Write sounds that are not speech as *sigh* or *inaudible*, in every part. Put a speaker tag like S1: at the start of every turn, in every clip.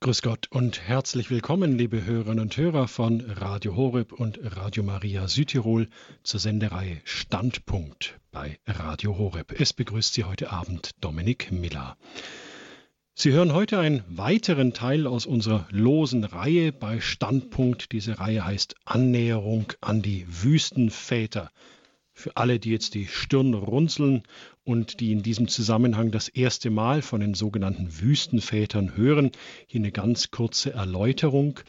S1: Grüß Gott und herzlich willkommen, liebe Hörerinnen und Hörer von Radio Horeb und Radio Maria Südtirol zur Sendereihe Standpunkt bei Radio Horeb. Es begrüßt Sie heute Abend Dominik Miller. Sie hören heute einen weiteren Teil aus unserer losen Reihe bei Standpunkt. Diese Reihe heißt Annäherung an die Wüstenväter. Für alle, die jetzt die Stirn runzeln und die in diesem Zusammenhang das erste Mal von den sogenannten Wüstenvätern hören, hier eine ganz kurze Erläuterung.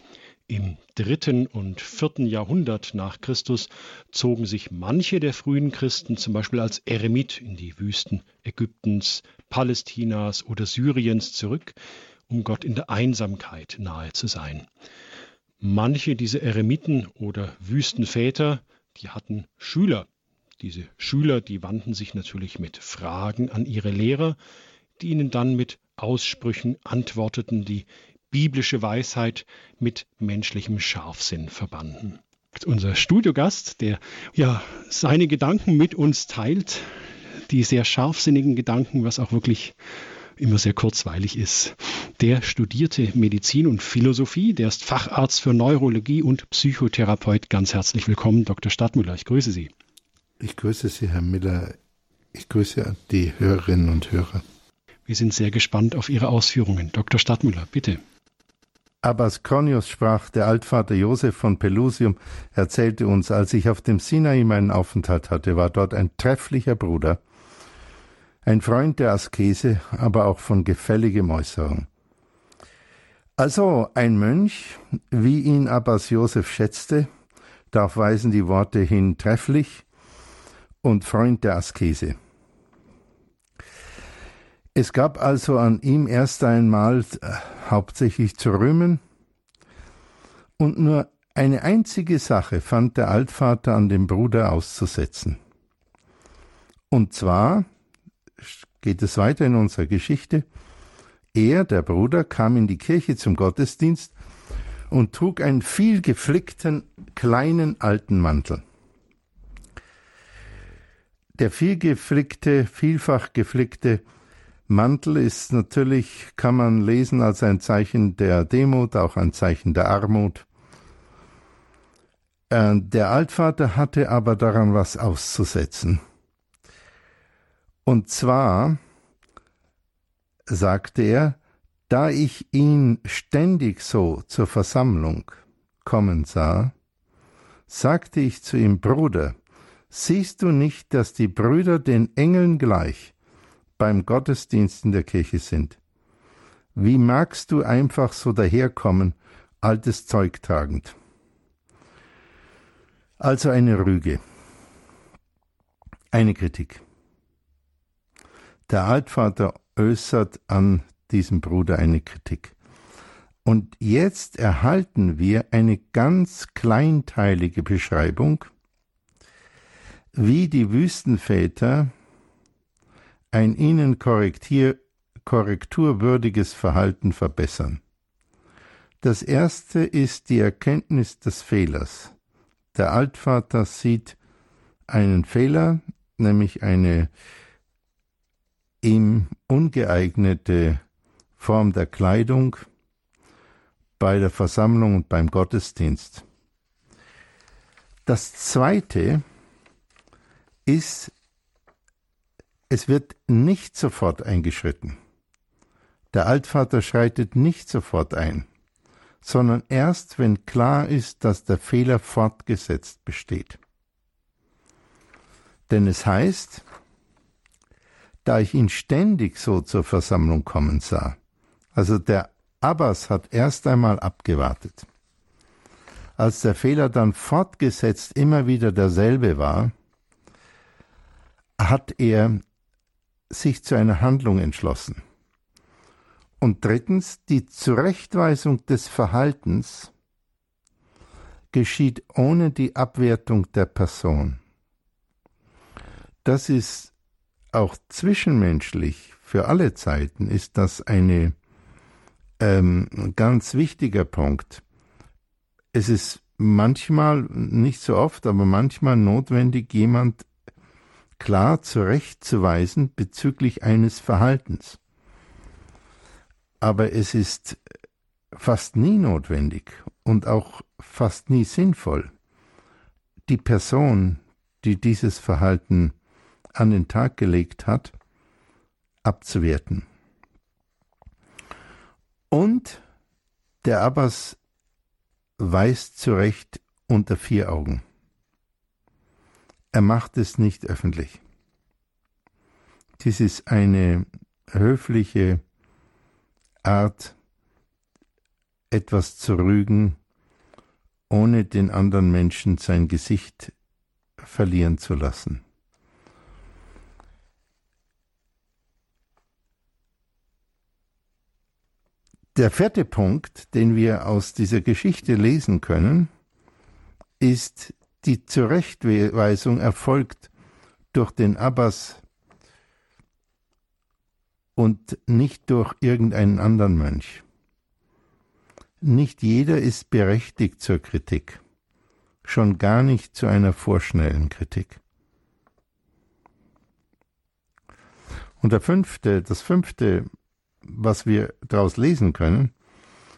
S1: Im dritten und vierten Jahrhundert nach Christus zogen sich manche der frühen Christen zum Beispiel als Eremit in die Wüsten Ägyptens, Palästinas oder Syriens zurück, um Gott in der Einsamkeit nahe zu sein. Manche dieser Eremiten oder Wüstenväter, die hatten Schüler, diese Schüler, die wandten sich natürlich mit Fragen an ihre Lehrer, die ihnen dann mit Aussprüchen antworteten, die biblische Weisheit mit menschlichem Scharfsinn verbanden. Unser Studiogast, der ja seine Gedanken mit uns teilt, die sehr scharfsinnigen Gedanken, was auch wirklich immer sehr kurzweilig ist. Der studierte Medizin und Philosophie, der ist Facharzt für Neurologie und Psychotherapeut. Ganz herzlich willkommen, Dr. Stadtmüller. Ich grüße Sie.
S2: Ich grüße Sie, Herr Miller. Ich grüße die Hörerinnen und Hörer.
S1: Wir sind sehr gespannt auf Ihre Ausführungen. Dr. Stadtmüller, bitte.
S2: Abbas Kronius sprach, der Altvater Josef von Pelusium erzählte uns, als ich auf dem Sinai meinen Aufenthalt hatte, war dort ein trefflicher Bruder, ein Freund der Askese, aber auch von gefälligem Äußerung. Also ein Mönch, wie ihn Abbas Josef schätzte, darauf weisen die Worte hin trefflich, und Freund der Askese. Es gab also an ihm erst einmal äh, hauptsächlich zu rühmen, und nur eine einzige Sache fand der Altvater an dem Bruder auszusetzen. Und zwar geht es weiter in unserer Geschichte, er, der Bruder, kam in die Kirche zum Gottesdienst und trug einen viel geflickten kleinen alten Mantel. Der viel geflickte, vielfach geflickte Mantel ist natürlich, kann man lesen als ein Zeichen der Demut, auch ein Zeichen der Armut. Äh, der Altvater hatte aber daran was auszusetzen. Und zwar sagte er, da ich ihn ständig so zur Versammlung kommen sah, sagte ich zu ihm, Bruder, Siehst du nicht, dass die Brüder den Engeln gleich beim Gottesdienst in der Kirche sind? Wie magst du einfach so daherkommen, altes Zeug tragend? Also eine Rüge, eine Kritik. Der Altvater äußert an diesem Bruder eine Kritik. Und jetzt erhalten wir eine ganz kleinteilige Beschreibung wie die Wüstenväter ein ihnen korrekturwürdiges Verhalten verbessern. Das erste ist die Erkenntnis des Fehlers. Der Altvater sieht einen Fehler, nämlich eine ihm ungeeignete Form der Kleidung bei der Versammlung und beim Gottesdienst. Das zweite ist, es wird nicht sofort eingeschritten. Der Altvater schreitet nicht sofort ein, sondern erst, wenn klar ist, dass der Fehler fortgesetzt besteht. Denn es heißt, da ich ihn ständig so zur Versammlung kommen sah, also der Abbas hat erst einmal abgewartet. Als der Fehler dann fortgesetzt immer wieder derselbe war, hat er sich zu einer Handlung entschlossen. Und drittens, die Zurechtweisung des Verhaltens geschieht ohne die Abwertung der Person. Das ist auch zwischenmenschlich für alle Zeiten ist das eine ähm, ganz wichtiger Punkt. Es ist manchmal, nicht so oft, aber manchmal notwendig, jemand klar zurechtzuweisen bezüglich eines Verhaltens. Aber es ist fast nie notwendig und auch fast nie sinnvoll, die Person, die dieses Verhalten an den Tag gelegt hat, abzuwerten. Und der Abbas weist zu Recht unter vier Augen. Er macht es nicht öffentlich. Dies ist eine höfliche Art, etwas zu rügen, ohne den anderen Menschen sein Gesicht verlieren zu lassen. Der vierte Punkt, den wir aus dieser Geschichte lesen können, ist, die Zurechtweisung erfolgt durch den Abbas und nicht durch irgendeinen anderen Mönch. Nicht jeder ist berechtigt zur Kritik, schon gar nicht zu einer vorschnellen Kritik. Und der fünfte, das fünfte was wir daraus lesen können,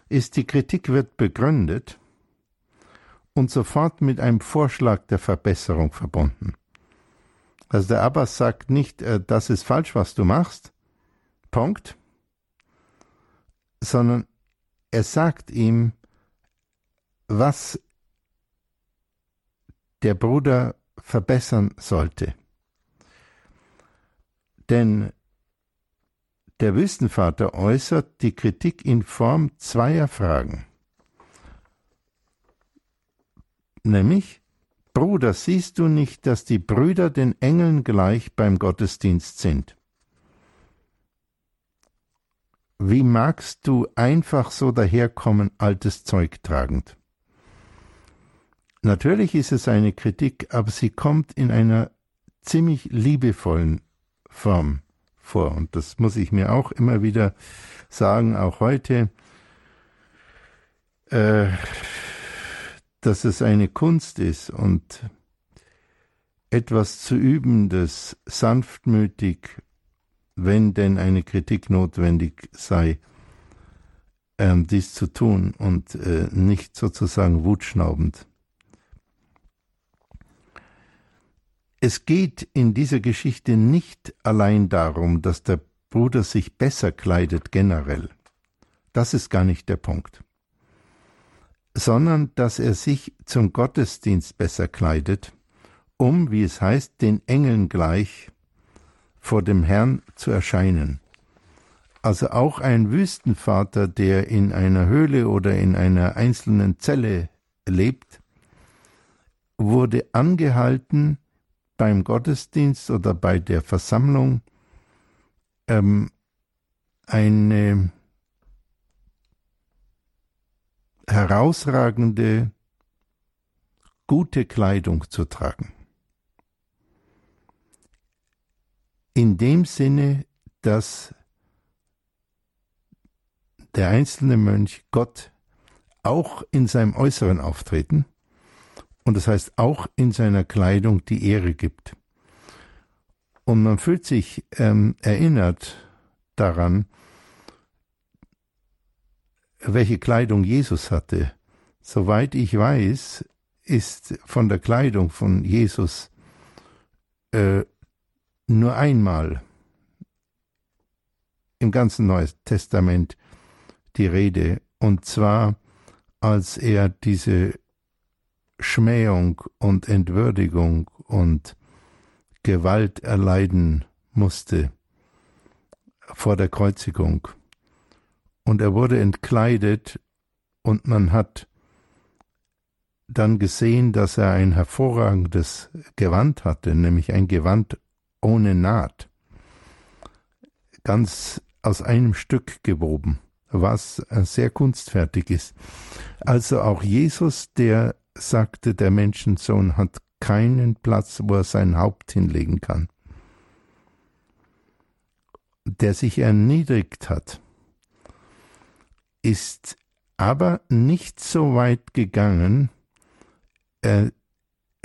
S2: ist, die Kritik wird begründet und sofort mit einem Vorschlag der Verbesserung verbunden. Also der Abbas sagt nicht, äh, das ist falsch, was du machst, Punkt, sondern er sagt ihm, was der Bruder verbessern sollte. Denn der Wüstenvater äußert die Kritik in Form zweier Fragen. Nämlich, Bruder, siehst du nicht, dass die Brüder den Engeln gleich beim Gottesdienst sind? Wie magst du einfach so daherkommen, altes Zeug tragend? Natürlich ist es eine Kritik, aber sie kommt in einer ziemlich liebevollen Form vor. Und das muss ich mir auch immer wieder sagen, auch heute, äh, dass es eine Kunst ist und etwas zu üben, das sanftmütig, wenn denn eine Kritik notwendig sei, ähm, dies zu tun und äh, nicht sozusagen wutschnaubend. Es geht in dieser Geschichte nicht allein darum, dass der Bruder sich besser kleidet generell. Das ist gar nicht der Punkt. Sondern dass er sich zum Gottesdienst besser kleidet, um, wie es heißt, den Engeln gleich vor dem Herrn zu erscheinen. Also auch ein Wüstenvater, der in einer Höhle oder in einer einzelnen Zelle lebt, wurde angehalten, beim Gottesdienst oder bei der Versammlung ähm, eine herausragende, gute Kleidung zu tragen. In dem Sinne, dass der einzelne Mönch Gott auch in seinem äußeren Auftreten und das heißt auch in seiner Kleidung die Ehre gibt. Und man fühlt sich ähm, erinnert daran, welche Kleidung Jesus hatte. Soweit ich weiß, ist von der Kleidung von Jesus äh, nur einmal im ganzen Neuen Testament die Rede, und zwar als er diese Schmähung und Entwürdigung und Gewalt erleiden musste vor der Kreuzigung. Und er wurde entkleidet und man hat dann gesehen, dass er ein hervorragendes Gewand hatte, nämlich ein Gewand ohne Naht, ganz aus einem Stück gewoben, was sehr kunstfertig ist. Also auch Jesus, der sagte, der Menschensohn hat keinen Platz, wo er sein Haupt hinlegen kann. Der sich erniedrigt hat, ist aber nicht so weit gegangen, äh,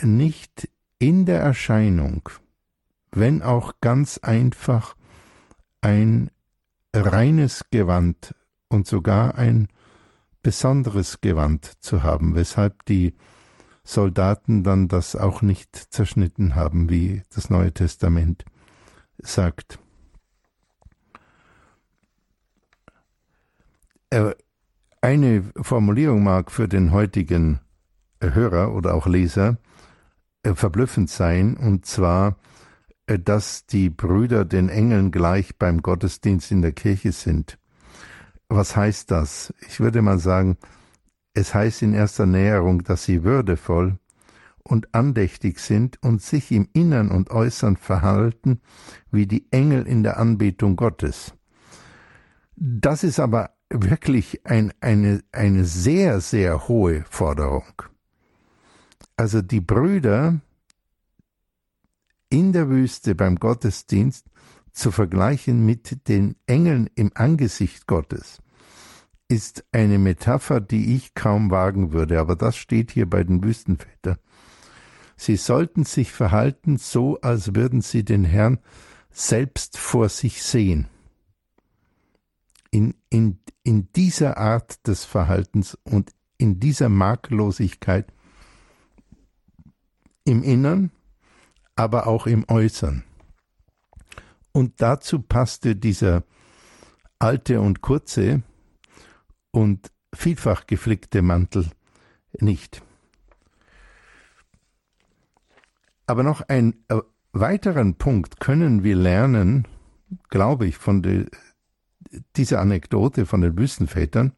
S2: nicht in der Erscheinung, wenn auch ganz einfach ein reines Gewand und sogar ein besonderes Gewand zu haben, weshalb die Soldaten dann das auch nicht zerschnitten haben, wie das Neue Testament sagt. Eine Formulierung mag für den heutigen Hörer oder auch Leser äh, verblüffend sein, und zwar, äh, dass die Brüder den Engeln gleich beim Gottesdienst in der Kirche sind. Was heißt das? Ich würde mal sagen, es heißt in erster Näherung, dass sie würdevoll und andächtig sind und sich im Innern und Äußern verhalten wie die Engel in der Anbetung Gottes. Das ist aber wirklich ein, eine, eine sehr, sehr hohe Forderung. Also die Brüder in der Wüste beim Gottesdienst zu vergleichen mit den Engeln im Angesicht Gottes ist eine Metapher, die ich kaum wagen würde, aber das steht hier bei den Wüstenvätern. Sie sollten sich verhalten so, als würden sie den Herrn selbst vor sich sehen. In, in, in dieser Art des Verhaltens und in dieser Makellosigkeit im Innern, aber auch im Äußern. Und dazu passte dieser alte und kurze und vielfach geflickte Mantel nicht. Aber noch einen äh, weiteren Punkt können wir lernen, glaube ich, von de, dieser Anekdote von den Wüstenvätern,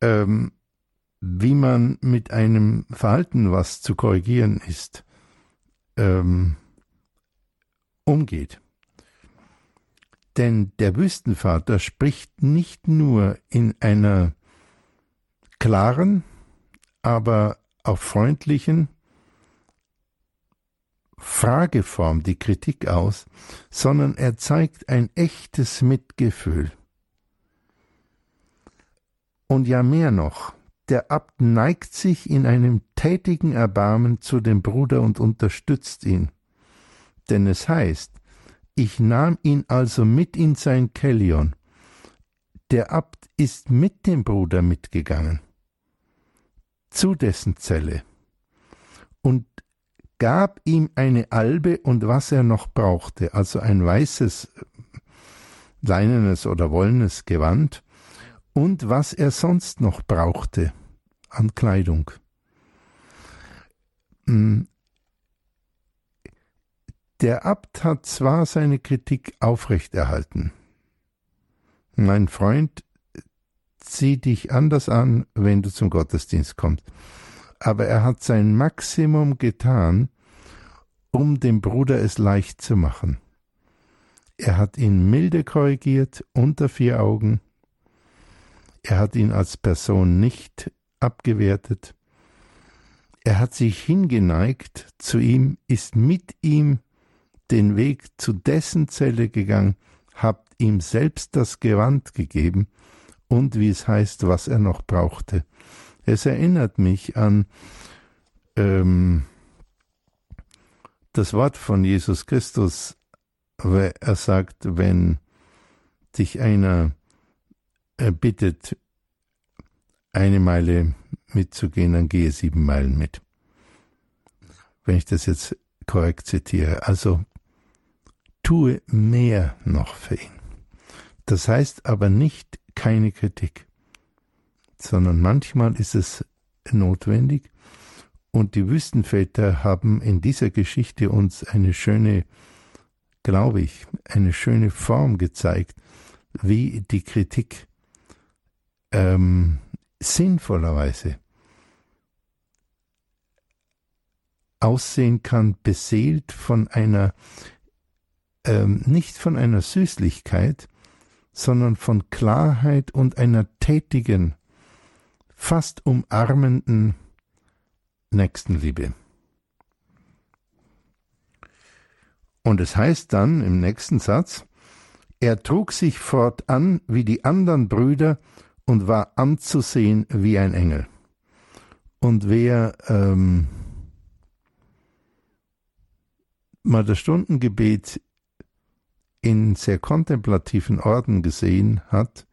S2: ähm, wie man mit einem Verhalten, was zu korrigieren ist, ähm, umgeht. Denn der Wüstenvater spricht nicht nur in einer klaren, aber auch freundlichen Frageform die Kritik aus, sondern er zeigt ein echtes Mitgefühl. Und ja mehr noch, der Abt neigt sich in einem tätigen Erbarmen zu dem Bruder und unterstützt ihn. Denn es heißt, ich nahm ihn also mit in sein Kellion. Der Abt ist mit dem Bruder mitgegangen, zu dessen Zelle, und gab ihm eine Albe und was er noch brauchte, also ein weißes, leinenes oder wollenes Gewand, und was er sonst noch brauchte an Kleidung. Hm. Der Abt hat zwar seine Kritik aufrechterhalten. Mein Freund, zieh dich anders an, wenn du zum Gottesdienst kommst. Aber er hat sein Maximum getan, um dem Bruder es leicht zu machen. Er hat ihn milde korrigiert, unter vier Augen, er hat ihn als Person nicht abgewertet. Er hat sich hingeneigt zu ihm, ist mit ihm den Weg zu dessen Zelle gegangen, hat ihm selbst das Gewand gegeben und wie es heißt, was er noch brauchte. Es erinnert mich an ähm, das Wort von Jesus Christus, er sagt, wenn dich einer er bittet, eine Meile mitzugehen, dann gehe sieben Meilen mit. Wenn ich das jetzt korrekt zitiere. Also tue mehr noch für ihn. Das heißt aber nicht keine Kritik, sondern manchmal ist es notwendig. Und die Wüstenväter haben in dieser Geschichte uns eine schöne, glaube ich, eine schöne Form gezeigt, wie die Kritik ähm, sinnvollerweise aussehen kann, beseelt von einer, ähm, nicht von einer Süßlichkeit, sondern von Klarheit und einer tätigen, fast umarmenden Nächstenliebe. Und es heißt dann im nächsten Satz, er trug sich fortan wie die anderen Brüder und war anzusehen wie ein Engel. Und wer ähm, mal das Stundengebet in sehr kontemplativen Orden gesehen hat,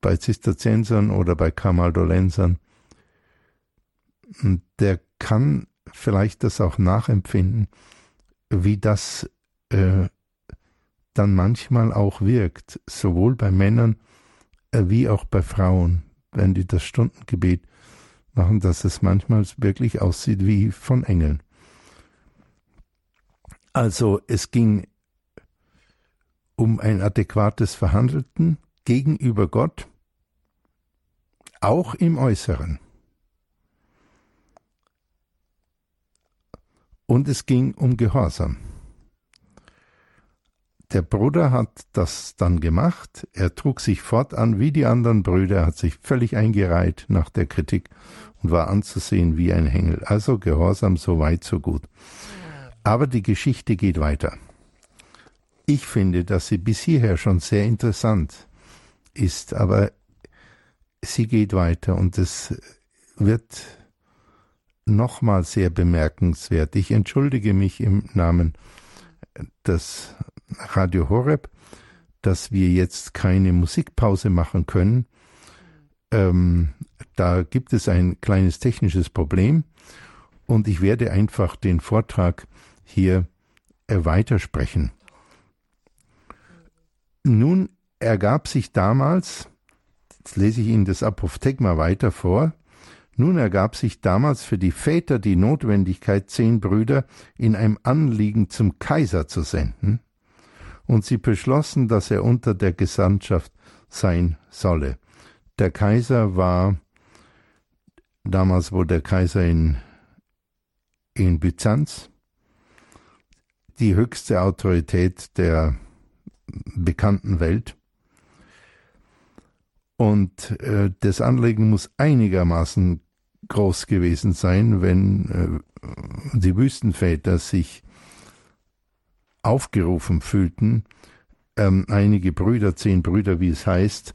S2: bei Zisterziensern oder bei Kamaldolensern, der kann vielleicht das auch nachempfinden, wie das äh, dann manchmal auch wirkt, sowohl bei Männern äh, wie auch bei Frauen, wenn die das Stundengebet machen, dass es manchmal wirklich aussieht wie von Engeln. Also es ging um ein adäquates Verhandelten gegenüber Gott, auch im Äußeren. Und es ging um Gehorsam. Der Bruder hat das dann gemacht. Er trug sich fortan wie die anderen Brüder, hat sich völlig eingereiht nach der Kritik und war anzusehen wie ein Hengel. Also Gehorsam so weit, so gut. Aber die Geschichte geht weiter. Ich finde, dass sie bis hierher schon sehr interessant ist, aber sie geht weiter und es wird nochmal sehr bemerkenswert. Ich entschuldige mich im Namen des Radio Horeb, dass wir jetzt keine Musikpause machen können. Ähm, da gibt es ein kleines technisches Problem und ich werde einfach den Vortrag hier äh, weitersprechen. Nun ergab sich damals, jetzt lese ich Ihnen das Apophthegma weiter vor, nun ergab sich damals für die Väter die Notwendigkeit, zehn Brüder in einem Anliegen zum Kaiser zu senden, und sie beschlossen, dass er unter der Gesandtschaft sein solle. Der Kaiser war damals, wo der Kaiser in, in Byzanz, die höchste Autorität der bekannten Welt. Und äh, das Anliegen muss einigermaßen groß gewesen sein, wenn äh, die Wüstenväter sich aufgerufen fühlten, ähm, einige Brüder, zehn Brüder, wie es heißt,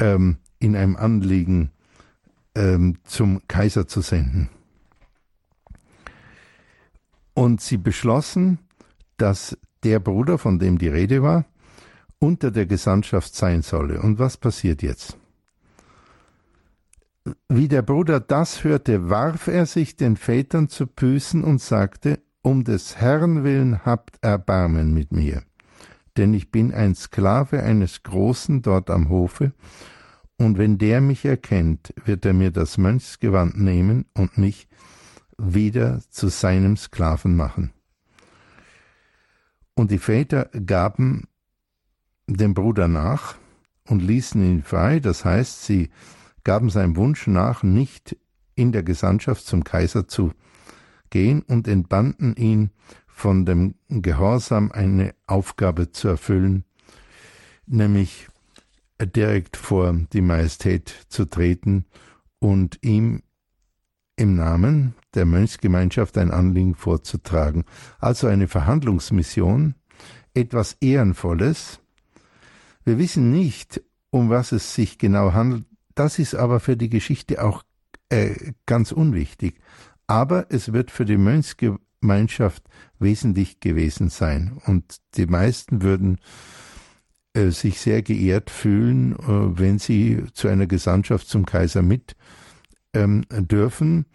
S2: ähm, in einem Anliegen ähm, zum Kaiser zu senden. Und sie beschlossen, dass der Bruder, von dem die Rede war, unter der Gesandtschaft sein solle. Und was passiert jetzt? Wie der Bruder das hörte, warf er sich den Vätern zu Füßen und sagte, um des Herrn willen habt Erbarmen mit mir, denn ich bin ein Sklave eines Großen dort am Hofe, und wenn der mich erkennt, wird er mir das Mönchsgewand nehmen und mich wieder zu seinem Sklaven machen. Und die Väter gaben dem Bruder nach und ließen ihn frei, das heißt, sie gaben seinem Wunsch nach, nicht in der Gesandtschaft zum Kaiser zu gehen und entbanden ihn von dem Gehorsam, eine Aufgabe zu erfüllen, nämlich direkt vor die Majestät zu treten und ihm im Namen der Mönchsgemeinschaft ein Anliegen vorzutragen. Also eine Verhandlungsmission, etwas Ehrenvolles. Wir wissen nicht, um was es sich genau handelt, das ist aber für die Geschichte auch äh, ganz unwichtig. Aber es wird für die Mönchsgemeinschaft wesentlich gewesen sein. Und die meisten würden äh, sich sehr geehrt fühlen, äh, wenn sie zu einer Gesandtschaft zum Kaiser mit ähm, dürfen.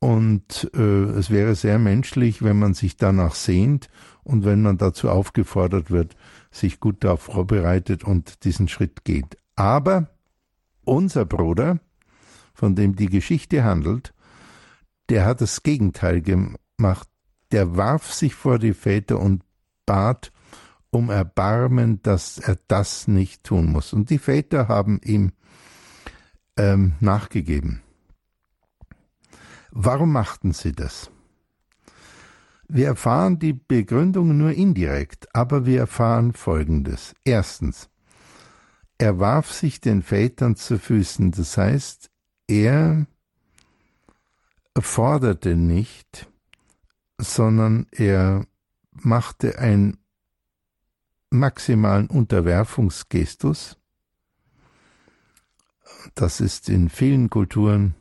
S2: Und äh, es wäre sehr menschlich, wenn man sich danach sehnt und wenn man dazu aufgefordert wird, sich gut darauf vorbereitet und diesen Schritt geht. Aber unser Bruder, von dem die Geschichte handelt, der hat das Gegenteil gemacht. Der warf sich vor die Väter und bat um Erbarmen, dass er das nicht tun muss. Und die Väter haben ihm ähm, nachgegeben. Warum machten sie das? Wir erfahren die Begründung nur indirekt, aber wir erfahren Folgendes. Erstens, er warf sich den Vätern zu Füßen, das heißt, er forderte nicht, sondern er machte einen maximalen Unterwerfungsgestus. Das ist in vielen Kulturen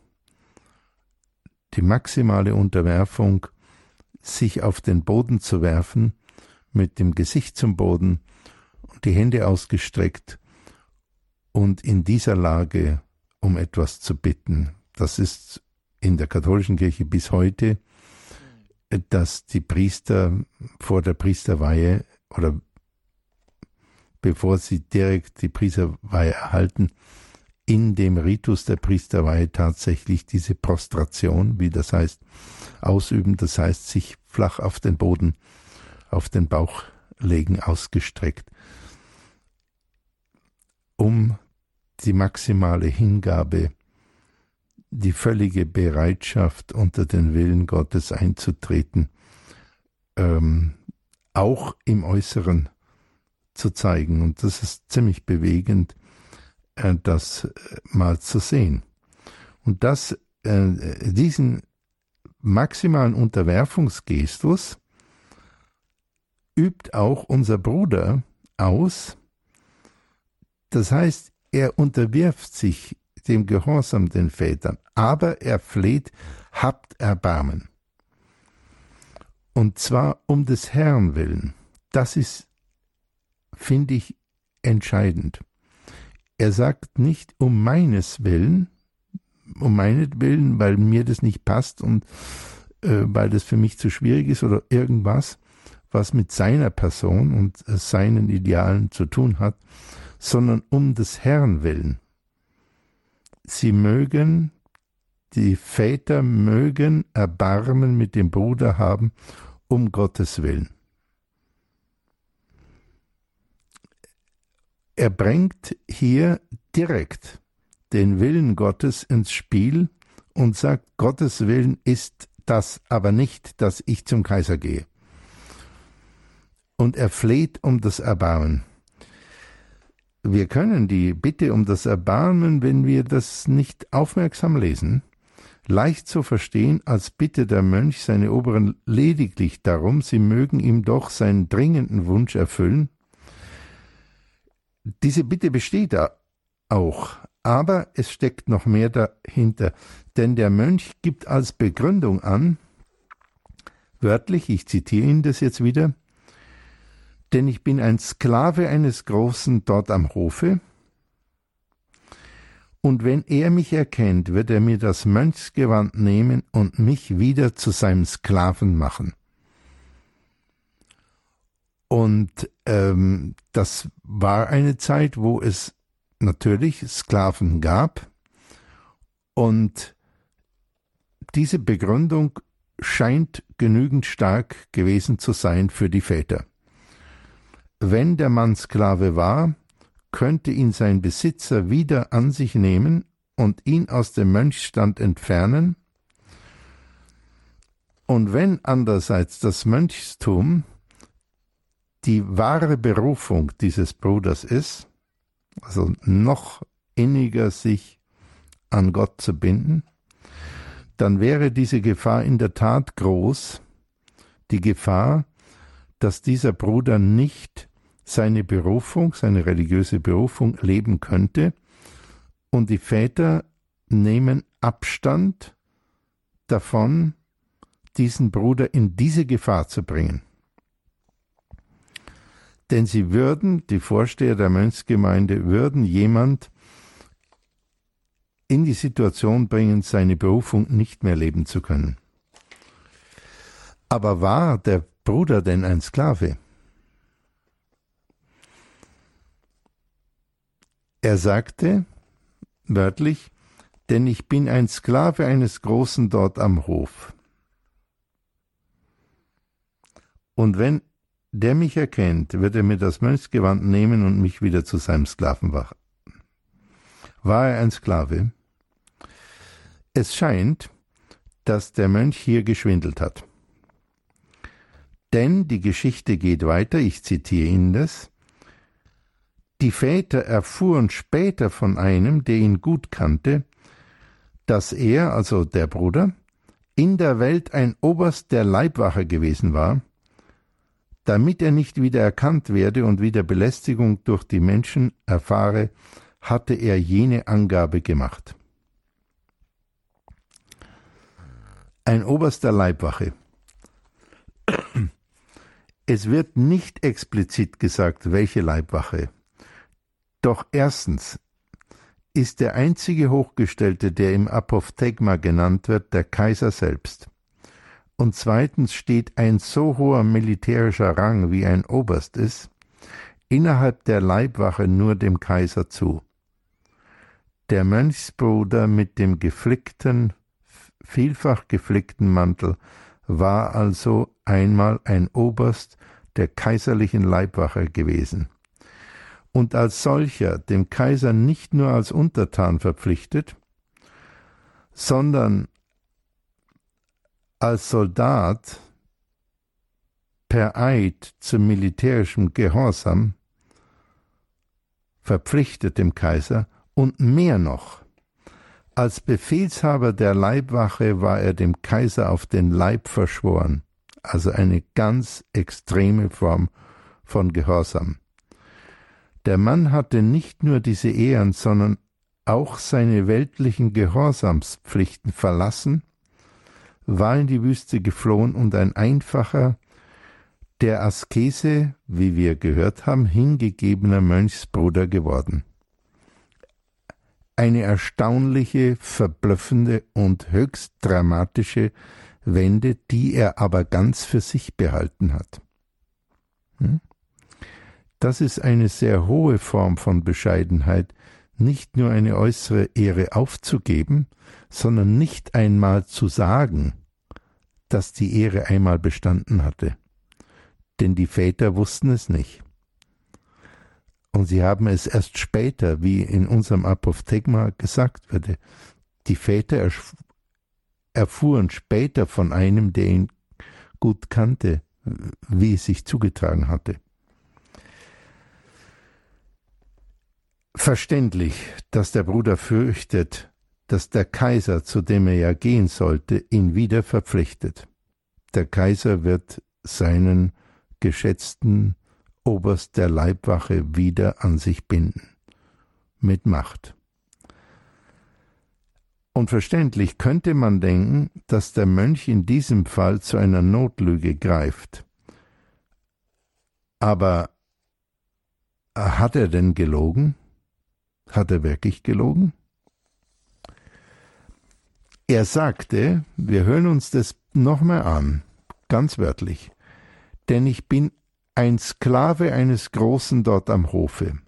S2: die maximale Unterwerfung, sich auf den Boden zu werfen, mit dem Gesicht zum Boden und die Hände ausgestreckt und in dieser Lage um etwas zu bitten. Das ist in der katholischen Kirche bis heute, dass die Priester vor der Priesterweihe oder bevor sie direkt die Priesterweihe erhalten, in dem Ritus der Priesterweihe tatsächlich diese Prostration, wie das heißt, ausüben, das heißt sich flach auf den Boden, auf den Bauch legen, ausgestreckt, um die maximale Hingabe, die völlige Bereitschaft, unter den Willen Gottes einzutreten, ähm, auch im Äußeren zu zeigen. Und das ist ziemlich bewegend, äh, das äh, mal zu sehen. Und das, äh, diesen maximalen Unterwerfungsgestus übt auch unser Bruder aus. Das heißt, er unterwirft sich dem Gehorsam den Vätern, aber er fleht, habt Erbarmen. Und zwar um des Herrn willen. Das ist, finde ich, entscheidend. Er sagt nicht um meines Willen, um meinetwillen, weil mir das nicht passt und äh, weil das für mich zu schwierig ist oder irgendwas, was mit seiner Person und äh, seinen Idealen zu tun hat, sondern um des Herrn willen. Sie mögen, die Väter mögen Erbarmen mit dem Bruder haben, um Gottes willen. Er bringt hier direkt den Willen Gottes ins Spiel und sagt, Gottes Willen ist das aber nicht, dass ich zum Kaiser gehe. Und er fleht um das Erbarmen. Wir können die Bitte um das Erbarmen, wenn wir das nicht aufmerksam lesen, leicht zu verstehen, als bitte der Mönch seine Oberen lediglich darum, sie mögen ihm doch seinen dringenden Wunsch erfüllen, diese Bitte besteht auch, aber es steckt noch mehr dahinter, denn der Mönch gibt als Begründung an, wörtlich, ich zitiere ihn das jetzt wieder, denn ich bin ein Sklave eines Großen dort am Hofe, und wenn er mich erkennt, wird er mir das Mönchsgewand nehmen und mich wieder zu seinem Sklaven machen. Und ähm, das war eine Zeit, wo es natürlich Sklaven gab. Und diese Begründung scheint genügend stark gewesen zu sein für die Väter. Wenn der Mann Sklave war, könnte ihn sein Besitzer wieder an sich nehmen und ihn aus dem Mönchstand entfernen, und wenn andererseits das Mönchstum die wahre Berufung dieses Bruders ist, also noch inniger sich an Gott zu binden, dann wäre diese Gefahr in der Tat groß, die Gefahr, dass dieser Bruder nicht seine Berufung, seine religiöse Berufung leben könnte, und die Väter nehmen Abstand davon, diesen Bruder in diese Gefahr zu bringen denn sie würden, die Vorsteher der Mönchsgemeinde, würden jemand in die Situation bringen, seine Berufung nicht mehr leben zu können. Aber war der Bruder denn ein Sklave? Er sagte wörtlich, denn ich bin ein Sklave eines Großen dort am Hof. Und wenn der mich erkennt, wird er mir das Mönchsgewand nehmen und mich wieder zu seinem Sklaven machen. War er ein Sklave? Es scheint, dass der Mönch hier geschwindelt hat. Denn die Geschichte geht weiter, ich zitiere Ihnen das. Die Väter erfuhren später von einem, der ihn gut kannte, dass er, also der Bruder, in der Welt ein Oberst der Leibwache gewesen war damit er nicht wieder erkannt werde und wieder Belästigung durch die Menschen erfahre, hatte er jene Angabe gemacht. Ein oberster Leibwache. Es wird nicht explizit gesagt, welche Leibwache. Doch erstens, ist der einzige Hochgestellte, der im Apophthegma genannt wird, der Kaiser selbst. Und zweitens steht ein so hoher militärischer Rang wie ein Oberst ist, innerhalb der Leibwache nur dem Kaiser zu. Der Mönchsbruder mit dem geflickten, vielfach geflickten Mantel war also einmal ein Oberst der kaiserlichen Leibwache gewesen und als solcher dem Kaiser nicht nur als Untertan verpflichtet, sondern als Soldat per Eid zum militärischen Gehorsam verpflichtet dem Kaiser und mehr noch. Als Befehlshaber der Leibwache war er dem Kaiser auf den Leib verschworen, also eine ganz extreme Form von Gehorsam. Der Mann hatte nicht nur diese Ehren, sondern auch seine weltlichen Gehorsamspflichten verlassen, war in die Wüste geflohen und ein einfacher, der Askese, wie wir gehört haben, hingegebener Mönchsbruder geworden. Eine erstaunliche, verblüffende und höchst dramatische Wende, die er aber ganz für sich behalten hat. Hm? Das ist eine sehr hohe Form von Bescheidenheit, nicht nur eine äußere Ehre aufzugeben, sondern nicht einmal zu sagen, dass die Ehre einmal bestanden hatte. Denn die Väter wussten es nicht. Und sie haben es erst später, wie in unserem Apophthegma gesagt wurde, die Väter erfuhren später von einem, der ihn gut kannte, wie es sich zugetragen hatte. Verständlich, dass der Bruder fürchtet, dass der Kaiser, zu dem er ja gehen sollte, ihn wieder verpflichtet. Der Kaiser wird seinen geschätzten Oberst der Leibwache wieder an sich binden. Mit Macht. Und verständlich könnte man denken, dass der Mönch in diesem Fall zu einer Notlüge greift. Aber hat er denn gelogen? Hat er wirklich gelogen? Er sagte, wir hören uns das nochmal an, ganz wörtlich, denn ich bin ein Sklave eines Großen dort am Hofe.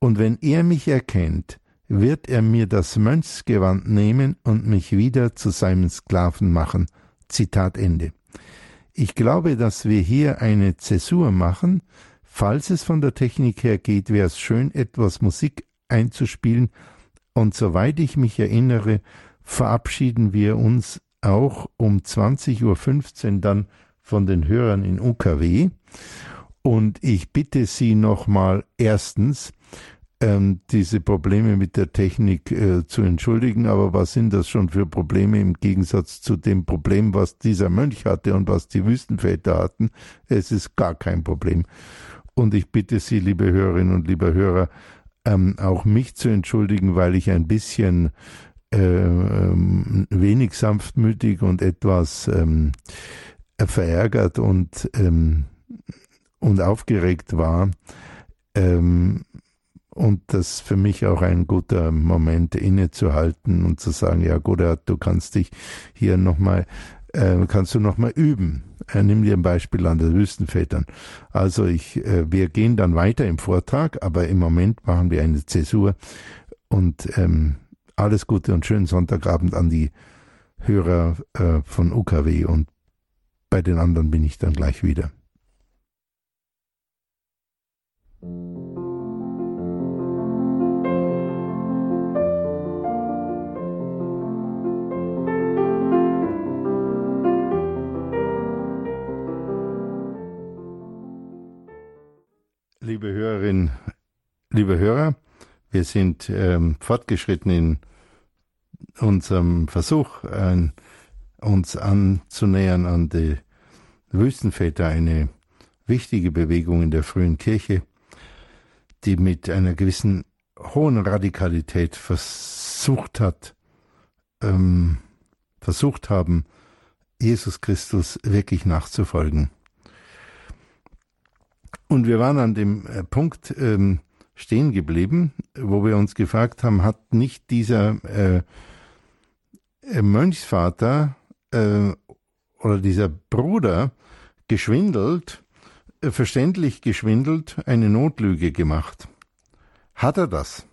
S2: Und wenn er mich erkennt, wird er mir das Mönchsgewand nehmen und mich wieder zu seinem Sklaven machen. Zitat Ende. Ich glaube, dass wir hier eine Zäsur machen. Falls es von der Technik her geht, wäre es schön, etwas Musik einzuspielen. Und soweit ich mich erinnere, verabschieden wir uns auch um 20.15 Uhr dann von den Hörern in UKW. Und ich bitte Sie nochmal erstens, ähm, diese Probleme mit der Technik äh, zu entschuldigen. Aber was sind das schon für Probleme im Gegensatz zu dem Problem, was dieser Mönch hatte und was die Wüstenväter hatten? Es ist gar kein Problem. Und ich bitte Sie, liebe Hörerinnen und liebe Hörer, ähm, auch mich zu entschuldigen, weil ich ein bisschen äh, ähm, wenig sanftmütig und etwas ähm, verärgert und, ähm, und aufgeregt war. Ähm, und das für mich auch ein guter Moment innezuhalten und zu sagen, ja gut, du kannst dich hier nochmal, äh, kannst du nochmal üben. Äh, nimm dir ein Beispiel an den Wüstenvätern. Also ich, äh, wir gehen dann weiter im Vortrag, aber im Moment machen wir eine Zäsur und ähm, alles Gute und schönen Sonntagabend an die Hörer äh, von UKW und bei den anderen bin ich dann gleich wieder. Liebe Hörerinnen, liebe Hörer, wir sind ähm, fortgeschritten in unserem Versuch, äh, uns anzunähern an die Wüstenväter, eine wichtige Bewegung in der frühen Kirche, die mit einer gewissen hohen Radikalität versucht hat, ähm, versucht haben, Jesus Christus wirklich nachzufolgen. Und wir waren an dem äh, Punkt, ähm, stehen geblieben, wo wir uns gefragt haben, hat nicht dieser äh, äh Mönchsvater äh, oder dieser Bruder geschwindelt, äh, verständlich geschwindelt, eine Notlüge gemacht. Hat er das?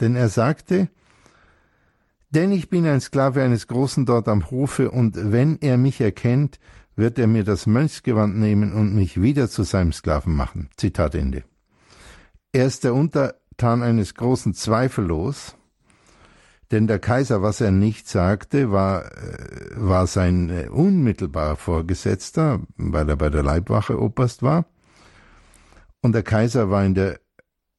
S2: Denn er sagte, denn ich bin ein Sklave eines Großen dort am Hofe, und wenn er mich erkennt, wird er mir das Mönchsgewand nehmen und mich wieder zu seinem Sklaven machen. Zitat Ende. Er ist der Untertan eines Großen zweifellos, denn der Kaiser, was er nicht sagte, war, äh, war sein äh, unmittelbarer Vorgesetzter, weil er bei der Leibwache Oberst war. Und der Kaiser war in der,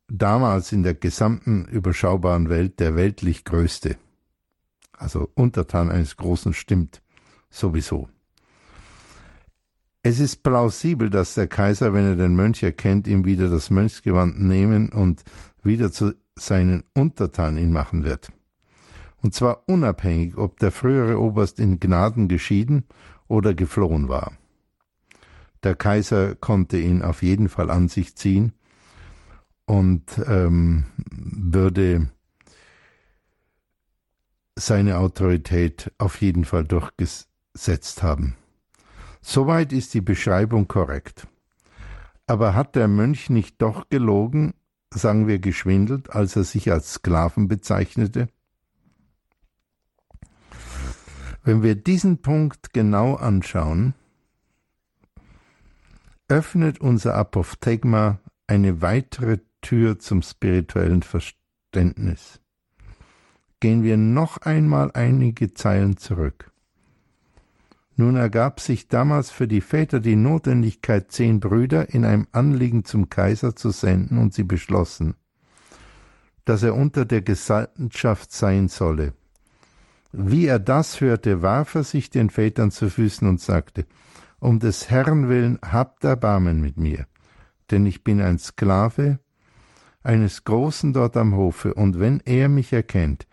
S2: damals in der gesamten überschaubaren Welt der weltlich Größte. Also Untertan eines Großen stimmt sowieso. Es ist plausibel, dass der Kaiser, wenn er den Mönch erkennt, ihm wieder das Mönchsgewand nehmen und wieder zu seinen Untertan ihn machen wird und zwar unabhängig, ob der frühere Oberst in Gnaden geschieden oder geflohen war. Der Kaiser konnte ihn auf jeden Fall an sich ziehen und ähm, würde seine Autorität auf jeden Fall durchgesetzt haben. Soweit ist die Beschreibung korrekt. Aber hat der Mönch nicht doch gelogen, sagen wir geschwindelt, als er sich als Sklaven bezeichnete? Wenn wir diesen Punkt genau anschauen, öffnet unser Apophthegma eine weitere Tür zum spirituellen Verständnis. Gehen wir noch einmal einige Zeilen zurück. Nun ergab sich damals für die Väter die Notwendigkeit, zehn Brüder in einem Anliegen zum Kaiser zu senden, und sie beschlossen, dass er unter der Gesandtschaft sein solle. Wie er das hörte, warf er sich den Vätern zu Füßen und sagte, Um des Herrn willen habt Erbarmen mit mir, denn ich bin ein Sklave eines Großen dort am Hofe, und wenn er mich erkennt,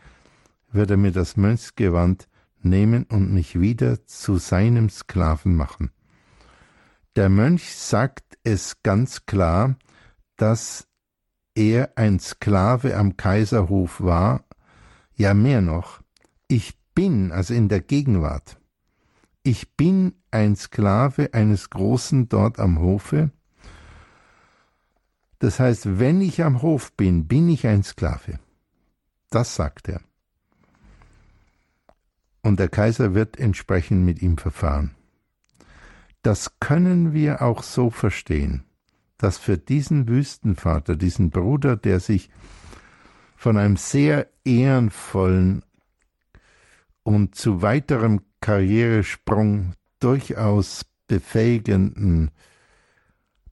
S2: wird er mir das Mönchsgewand nehmen und mich wieder zu seinem Sklaven machen. Der Mönch sagt es ganz klar, dass er ein Sklave am Kaiserhof war, ja mehr noch, ich bin, also in der Gegenwart, ich bin ein Sklave eines Großen dort am Hofe. Das heißt, wenn ich am Hof bin, bin ich ein Sklave. Das sagt er. Und der Kaiser wird entsprechend mit ihm verfahren. Das können wir auch so verstehen, dass für diesen Wüstenvater, diesen Bruder, der sich von einem sehr ehrenvollen und zu weiterem Karrieresprung durchaus befähigenden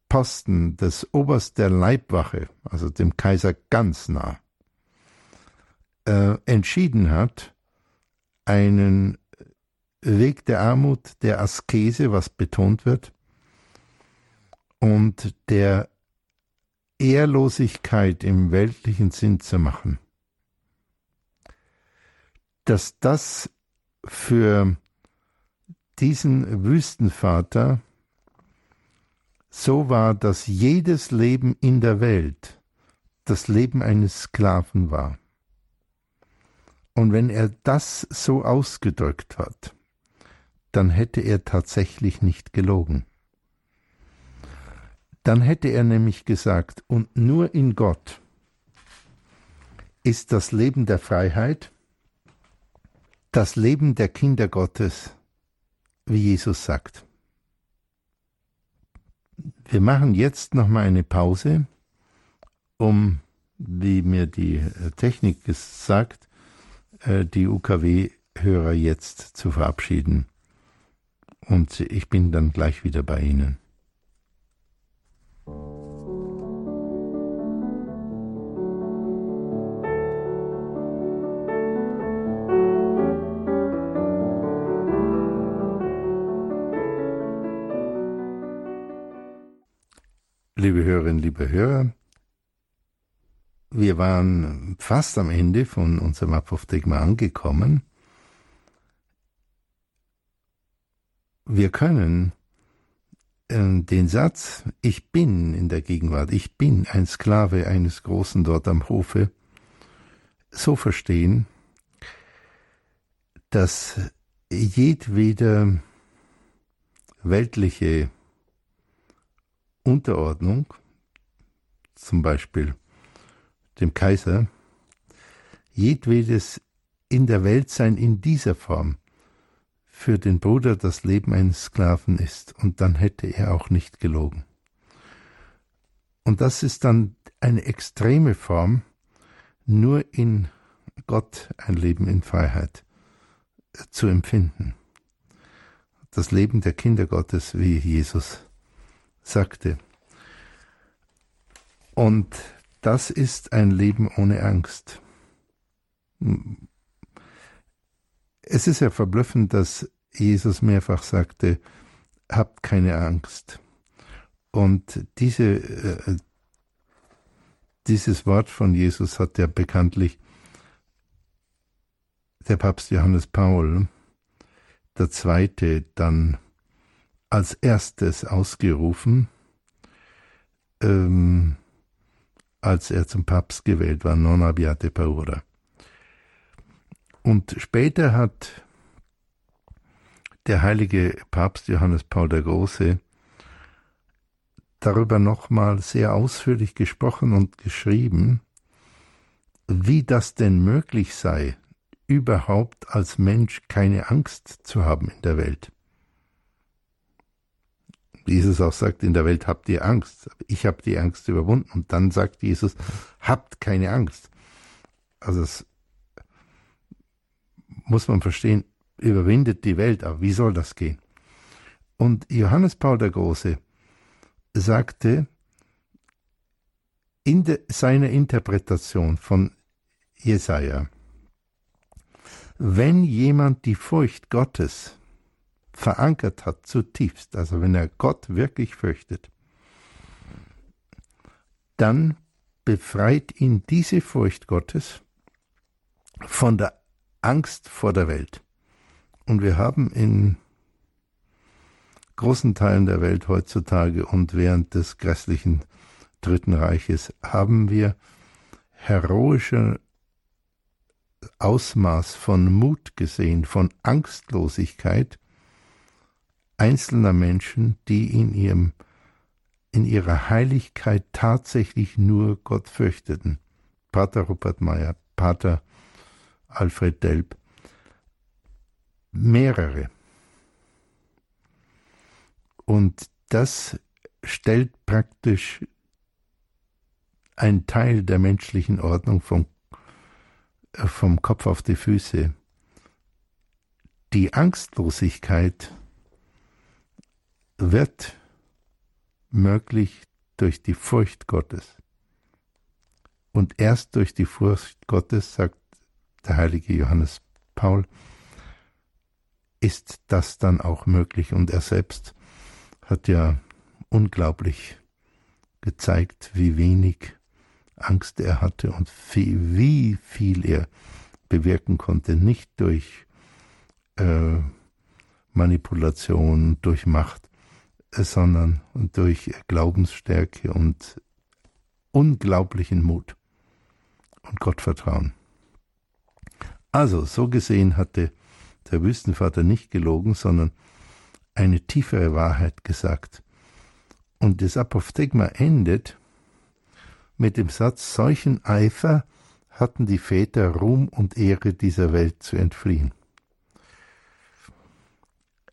S2: Posten des Oberst der Leibwache, also dem Kaiser ganz nah, äh, entschieden hat, einen Weg der Armut, der Askese, was betont wird, und der Ehrlosigkeit im weltlichen Sinn zu machen dass das für diesen Wüstenvater so war, dass jedes Leben in der Welt das Leben eines Sklaven war. Und wenn er das so ausgedrückt hat, dann hätte er tatsächlich nicht gelogen. Dann hätte er nämlich gesagt, und nur in Gott ist das Leben der Freiheit, das Leben der Kinder Gottes, wie Jesus sagt. Wir machen jetzt noch mal eine Pause, um, wie mir die Technik sagt, die UKW-Hörer jetzt zu verabschieden. Und ich bin dann gleich wieder bei Ihnen. Liebe Hörerinnen, liebe Hörer, wir waren fast am Ende von unserem Apophthegma angekommen. Wir können äh, den Satz, ich bin in der Gegenwart, ich bin ein Sklave eines Großen dort am Hofe, so verstehen, dass jedwede weltliche Unterordnung, zum Beispiel dem Kaiser, jedwedes in der Welt sein in dieser Form für den Bruder das Leben eines Sklaven ist, und dann hätte er auch nicht gelogen. Und das ist dann eine extreme Form, nur in Gott ein Leben in Freiheit zu empfinden. Das Leben der Kinder Gottes, wie Jesus sagte. Und das ist ein Leben ohne Angst. Es ist ja verblüffend, dass Jesus mehrfach sagte, habt keine Angst. Und diese, äh, dieses Wort von Jesus hat ja bekanntlich der Papst Johannes Paul Zweite dann als erstes ausgerufen, ähm, als er zum Papst gewählt war, non abbiate paura. Und später hat der heilige Papst Johannes Paul der Große darüber nochmal sehr ausführlich gesprochen und geschrieben, wie das denn möglich sei, überhaupt als Mensch keine Angst zu haben in der Welt. Jesus auch sagt, in der Welt habt ihr Angst. Ich habe die Angst überwunden. Und dann sagt Jesus, habt keine Angst. Also es muss man verstehen, überwindet die Welt. Aber wie soll das gehen? Und Johannes Paul der Große sagte in de, seiner Interpretation von Jesaja, wenn jemand die Furcht Gottes verankert hat zutiefst, also wenn er Gott wirklich fürchtet, dann befreit ihn diese Furcht Gottes von der Angst vor der Welt. Und wir haben in großen Teilen der Welt heutzutage und während des grässlichen Dritten Reiches haben wir heroische Ausmaß von Mut gesehen, von Angstlosigkeit einzelner Menschen, die in ihrem in ihrer Heiligkeit tatsächlich nur Gott fürchteten. Pater Rupert Meyer, Pater Alfred Delp, mehrere. Und das stellt praktisch ein Teil der menschlichen Ordnung vom vom Kopf auf die Füße. Die Angstlosigkeit wird möglich durch die Furcht Gottes. Und erst durch die Furcht Gottes, sagt der heilige Johannes Paul, ist das dann auch möglich. Und er selbst hat ja unglaublich gezeigt, wie wenig Angst er hatte und wie viel er bewirken konnte, nicht durch äh, Manipulation, durch Macht, sondern durch Glaubensstärke und unglaublichen Mut und Gottvertrauen. Also, so gesehen hatte der Wüstenvater nicht gelogen, sondern eine tiefere Wahrheit gesagt. Und das Apophthegma endet mit dem Satz Solchen Eifer hatten die Väter Ruhm und Ehre dieser Welt zu entfliehen.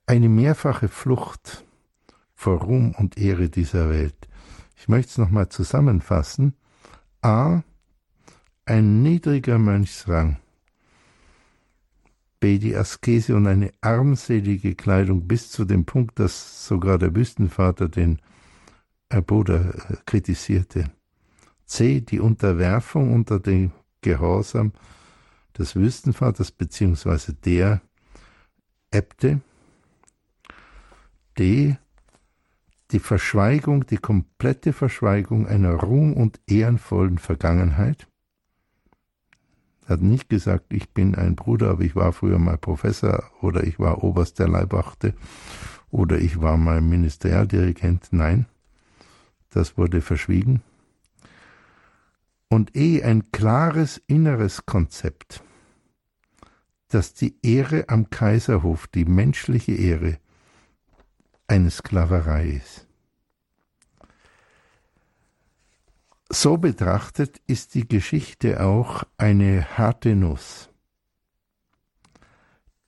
S2: Eine mehrfache Flucht vor Ruhm und Ehre dieser Welt. Ich möchte es nochmal zusammenfassen. A. Ein niedriger Mönchsrang. B. Die Askese und eine armselige Kleidung bis zu dem Punkt, dass sogar der Wüstenvater den Bruder äh, kritisierte. C. Die Unterwerfung unter den Gehorsam des Wüstenvaters bzw. der Äbte. D. Die Verschweigung, die komplette Verschweigung einer ruhm- und ehrenvollen Vergangenheit. Er hat nicht gesagt, ich bin ein Bruder, aber ich war früher mal Professor oder ich war Oberst der Leibwachte oder ich war mal Ministerialdirigent. Nein, das wurde verschwiegen. Und eh ein klares inneres Konzept, dass die Ehre am Kaiserhof, die menschliche Ehre, eine Sklaverei ist. So betrachtet ist die Geschichte auch eine harte Nuss.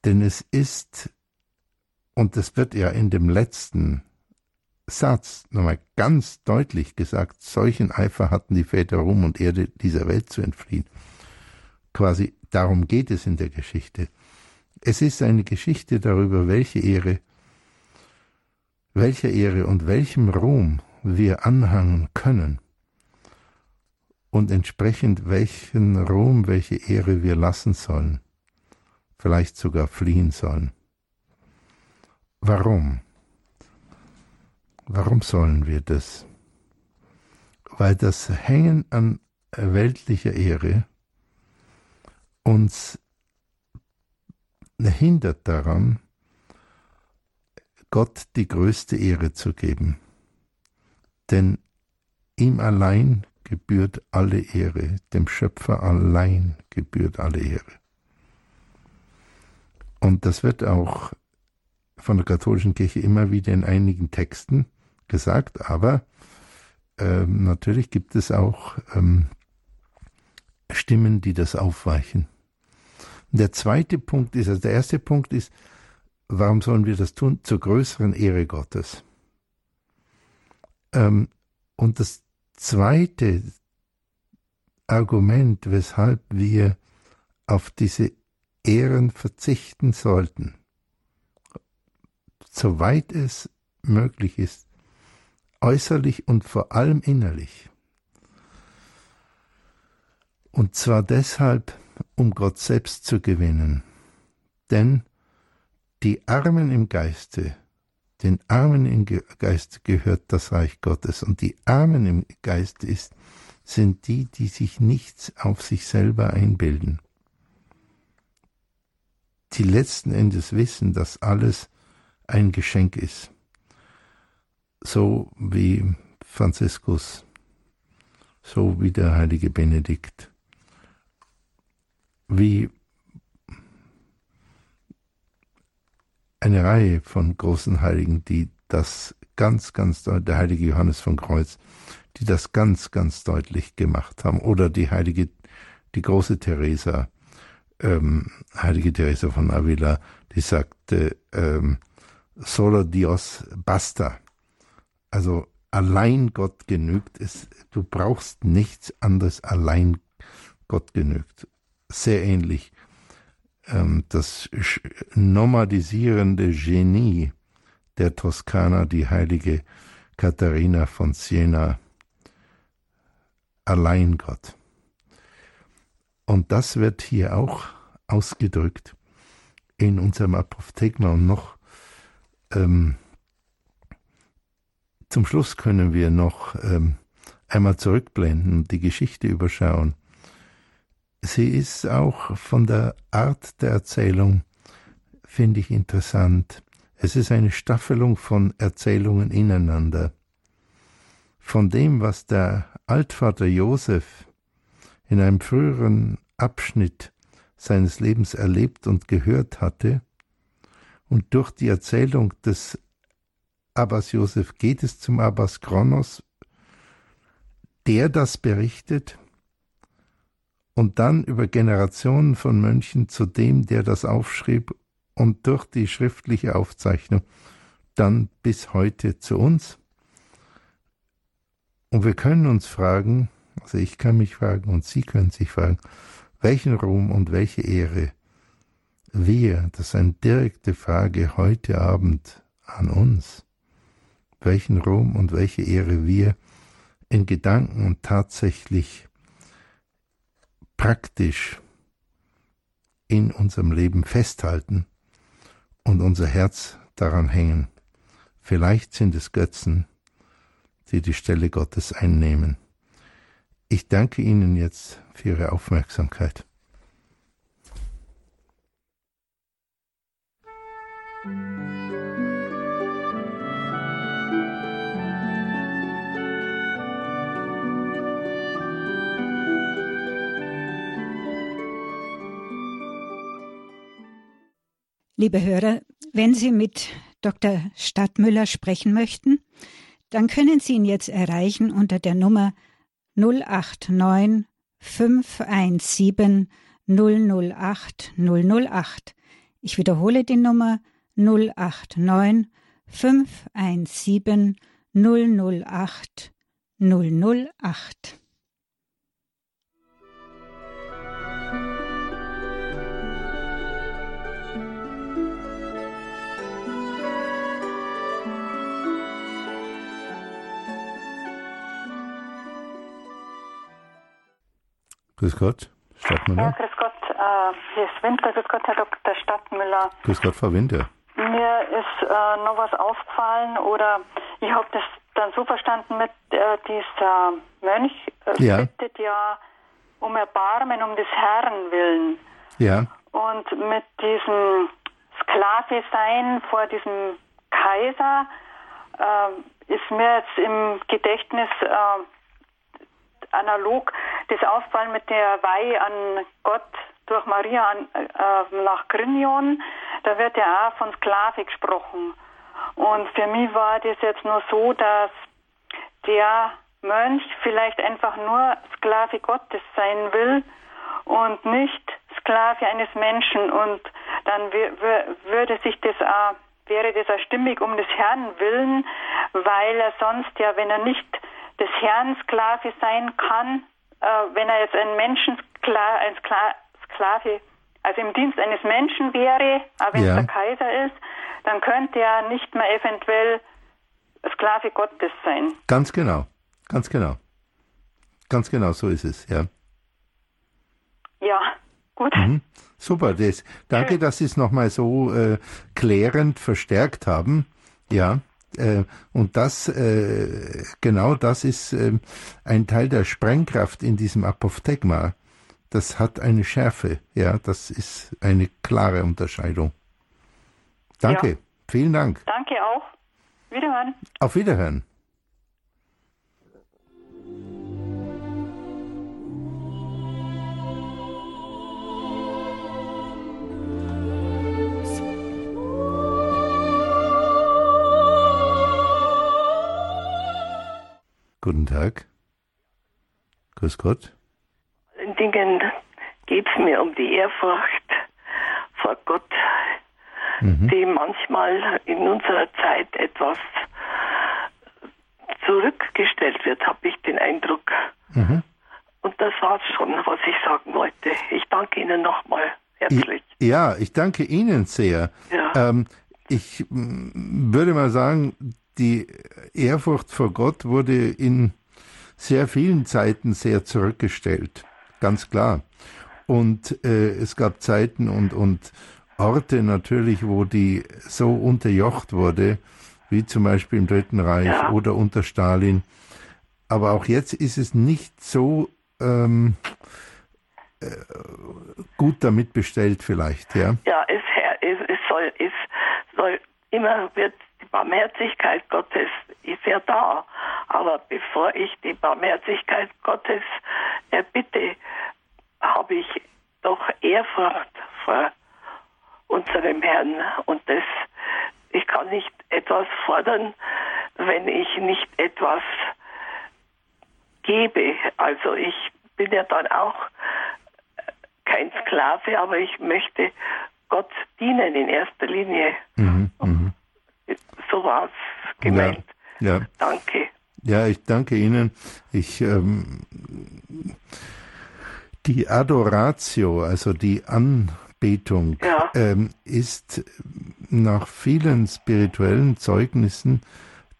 S2: Denn es ist, und das wird ja in dem letzten Satz nochmal ganz deutlich gesagt, solchen Eifer hatten die Väter Ruhm und Erde, dieser Welt zu entfliehen. Quasi darum geht es in der Geschichte. Es ist eine Geschichte darüber, welche Ehre, welcher Ehre und welchem Ruhm wir anhangen können und entsprechend welchen Ruhm, welche Ehre wir lassen sollen, vielleicht sogar fliehen sollen. Warum? Warum sollen wir das? Weil das Hängen an weltlicher Ehre uns hindert daran, Gott die größte Ehre zu geben. Denn ihm allein gebührt alle Ehre, dem Schöpfer allein gebührt alle Ehre. Und das wird auch von der katholischen Kirche immer wieder in einigen Texten gesagt, aber ähm, natürlich gibt es auch ähm, Stimmen, die das aufweichen. Der zweite Punkt ist, also der erste Punkt ist, warum sollen wir das tun? Zur größeren Ehre Gottes. Ähm, und das zweite Argument, weshalb wir auf diese Ehren verzichten sollten, soweit es möglich ist, äußerlich und vor allem innerlich. Und zwar deshalb, um Gott selbst zu gewinnen. Denn die Armen im Geiste den Armen im Geist gehört das Reich Gottes und die Armen im Geist ist, sind die, die sich nichts auf sich selber einbilden. Die letzten Endes wissen, dass alles ein Geschenk ist. So wie Franziskus, so wie der heilige Benedikt, wie eine Reihe von großen Heiligen, die das ganz, ganz deutlich, der heilige Johannes von Kreuz, die das ganz, ganz deutlich gemacht haben. Oder die heilige, die große Teresa, ähm, heilige Teresa von Avila, die sagte, ähm, solo Dios basta. Also allein Gott genügt es. Du brauchst nichts anderes, allein Gott genügt. Sehr ähnlich das nomadisierende Genie der Toskana, die heilige Katharina von Siena, allein Gott. Und das wird hier auch ausgedrückt in unserem Apophthegma und noch ähm, zum Schluss können wir noch ähm, einmal zurückblenden und die Geschichte überschauen sie ist auch von der Art der Erzählung, finde ich interessant. Es ist eine Staffelung von Erzählungen ineinander. Von dem, was der Altvater Josef in einem früheren Abschnitt seines Lebens erlebt und gehört hatte, und durch die Erzählung des Abbas Josef geht es zum Abbas Kronos, der das berichtet, und dann über Generationen von Mönchen zu dem, der das aufschrieb und durch die schriftliche Aufzeichnung dann bis heute zu uns. Und wir können uns fragen, also ich kann mich fragen und Sie können sich fragen, welchen Ruhm und welche Ehre wir, das ist eine direkte Frage heute Abend an uns, welchen Ruhm und welche Ehre wir in Gedanken und tatsächlich praktisch in unserem Leben festhalten und unser Herz daran hängen. Vielleicht sind es Götzen, die die Stelle Gottes einnehmen. Ich danke Ihnen jetzt für Ihre Aufmerksamkeit.
S3: Liebe Hörer, wenn Sie mit Dr. Stadtmüller sprechen möchten, dann können Sie ihn jetzt erreichen unter der Nummer 089 517 008 008. Ich wiederhole die Nummer 089 517 008 008.
S2: Grüß Gott, Stadtmüller.
S4: Ja, grüß Gott, äh, hier ist Winter. Grüß Gott, Herr Dr. Stadtmüller.
S2: Grüß Gott, Frau Winter.
S4: Mir ist äh, noch was aufgefallen oder ich habe das dann so verstanden mit äh, dieser Mönch äh,
S2: Ja.
S4: bittet ja um Erbarmen um des Herrn willen.
S2: Ja,
S4: Und mit diesem Sklave sein vor diesem Kaiser äh, ist mir jetzt im Gedächtnis äh, analog das Auffallen mit der Weihe an Gott durch Maria an, äh, nach Grignon. Da wird ja auch von Sklave gesprochen. Und für mich war das jetzt nur so, dass der Mönch vielleicht einfach nur Sklave Gottes sein will und nicht Sklave eines Menschen. Und dann wür- wür- würde sich das auch, wäre das auch stimmig um des Herrn willen, weil er sonst ja, wenn er nicht des Herrn Sklave sein kann, äh, wenn er jetzt ein Menschenskla ein Skla Sklave, also im Dienst eines Menschen wäre, aber wenn
S2: Ja.
S4: es der Kaiser ist, dann könnte er nicht mehr eventuell Sklave Gottes sein.
S2: ganz genau. Ganz genau. Ganz genau, so ist es, ja.
S4: Ja, gut.
S2: Mhm. Super, das, danke, dass Sie es nochmal so äh, klärend verstärkt haben. Ja, äh, und das, äh, genau das ist äh, ein Teil der Sprengkraft in diesem Apophthegma. Das hat eine Schärfe, ja, das ist eine klare Unterscheidung. Danke,
S4: Ja.
S2: vielen Dank.
S4: Danke auch. Wiederhören.
S2: Auf Wiederhören. Guten Tag. Grüß Gott.
S5: allen Dingen geht es mir um die Ehrfurcht vor Gott, die manchmal in unserer Zeit etwas zurückgestellt wird, habe ich den Eindruck. Und das war es schon, was ich sagen wollte. Ich danke Ihnen nochmal herzlich.
S2: Ja, ich danke Ihnen sehr.
S5: Ja.
S2: Ähm, ich würde mal sagen, die Ehrfurcht vor Gott wurde in sehr vielen Zeiten sehr zurückgestellt, ganz klar. Und äh, es gab Zeiten und, und Orte natürlich, wo die so unterjocht wurde, wie zum Beispiel im Dritten Reich
S5: Ja.
S2: oder unter Stalin. Aber auch jetzt ist es nicht so ähm, äh, gut damit bestellt vielleicht, ja.
S5: Ja, es, es, es soll, es soll immer wird Barmherzigkeit Gottes ist ja da. Aber bevor ich die Barmherzigkeit Gottes erbitte, habe ich doch Ehrfurcht vor unserem Herrn. Und das, ich kann nicht etwas fordern, wenn ich nicht etwas gebe. Also ich bin ja dann auch kein Sklave, aber ich möchte Gott dienen in erster Linie.
S2: Mhm, mhm.
S5: So war es gemeint.
S2: Ja, ja.
S5: Danke.
S2: Ja, ich danke Ihnen. Ich ähm, die Adoratio, also die Anbetung,
S5: Ja.
S2: ähm, ist nach vielen spirituellen Zeugnissen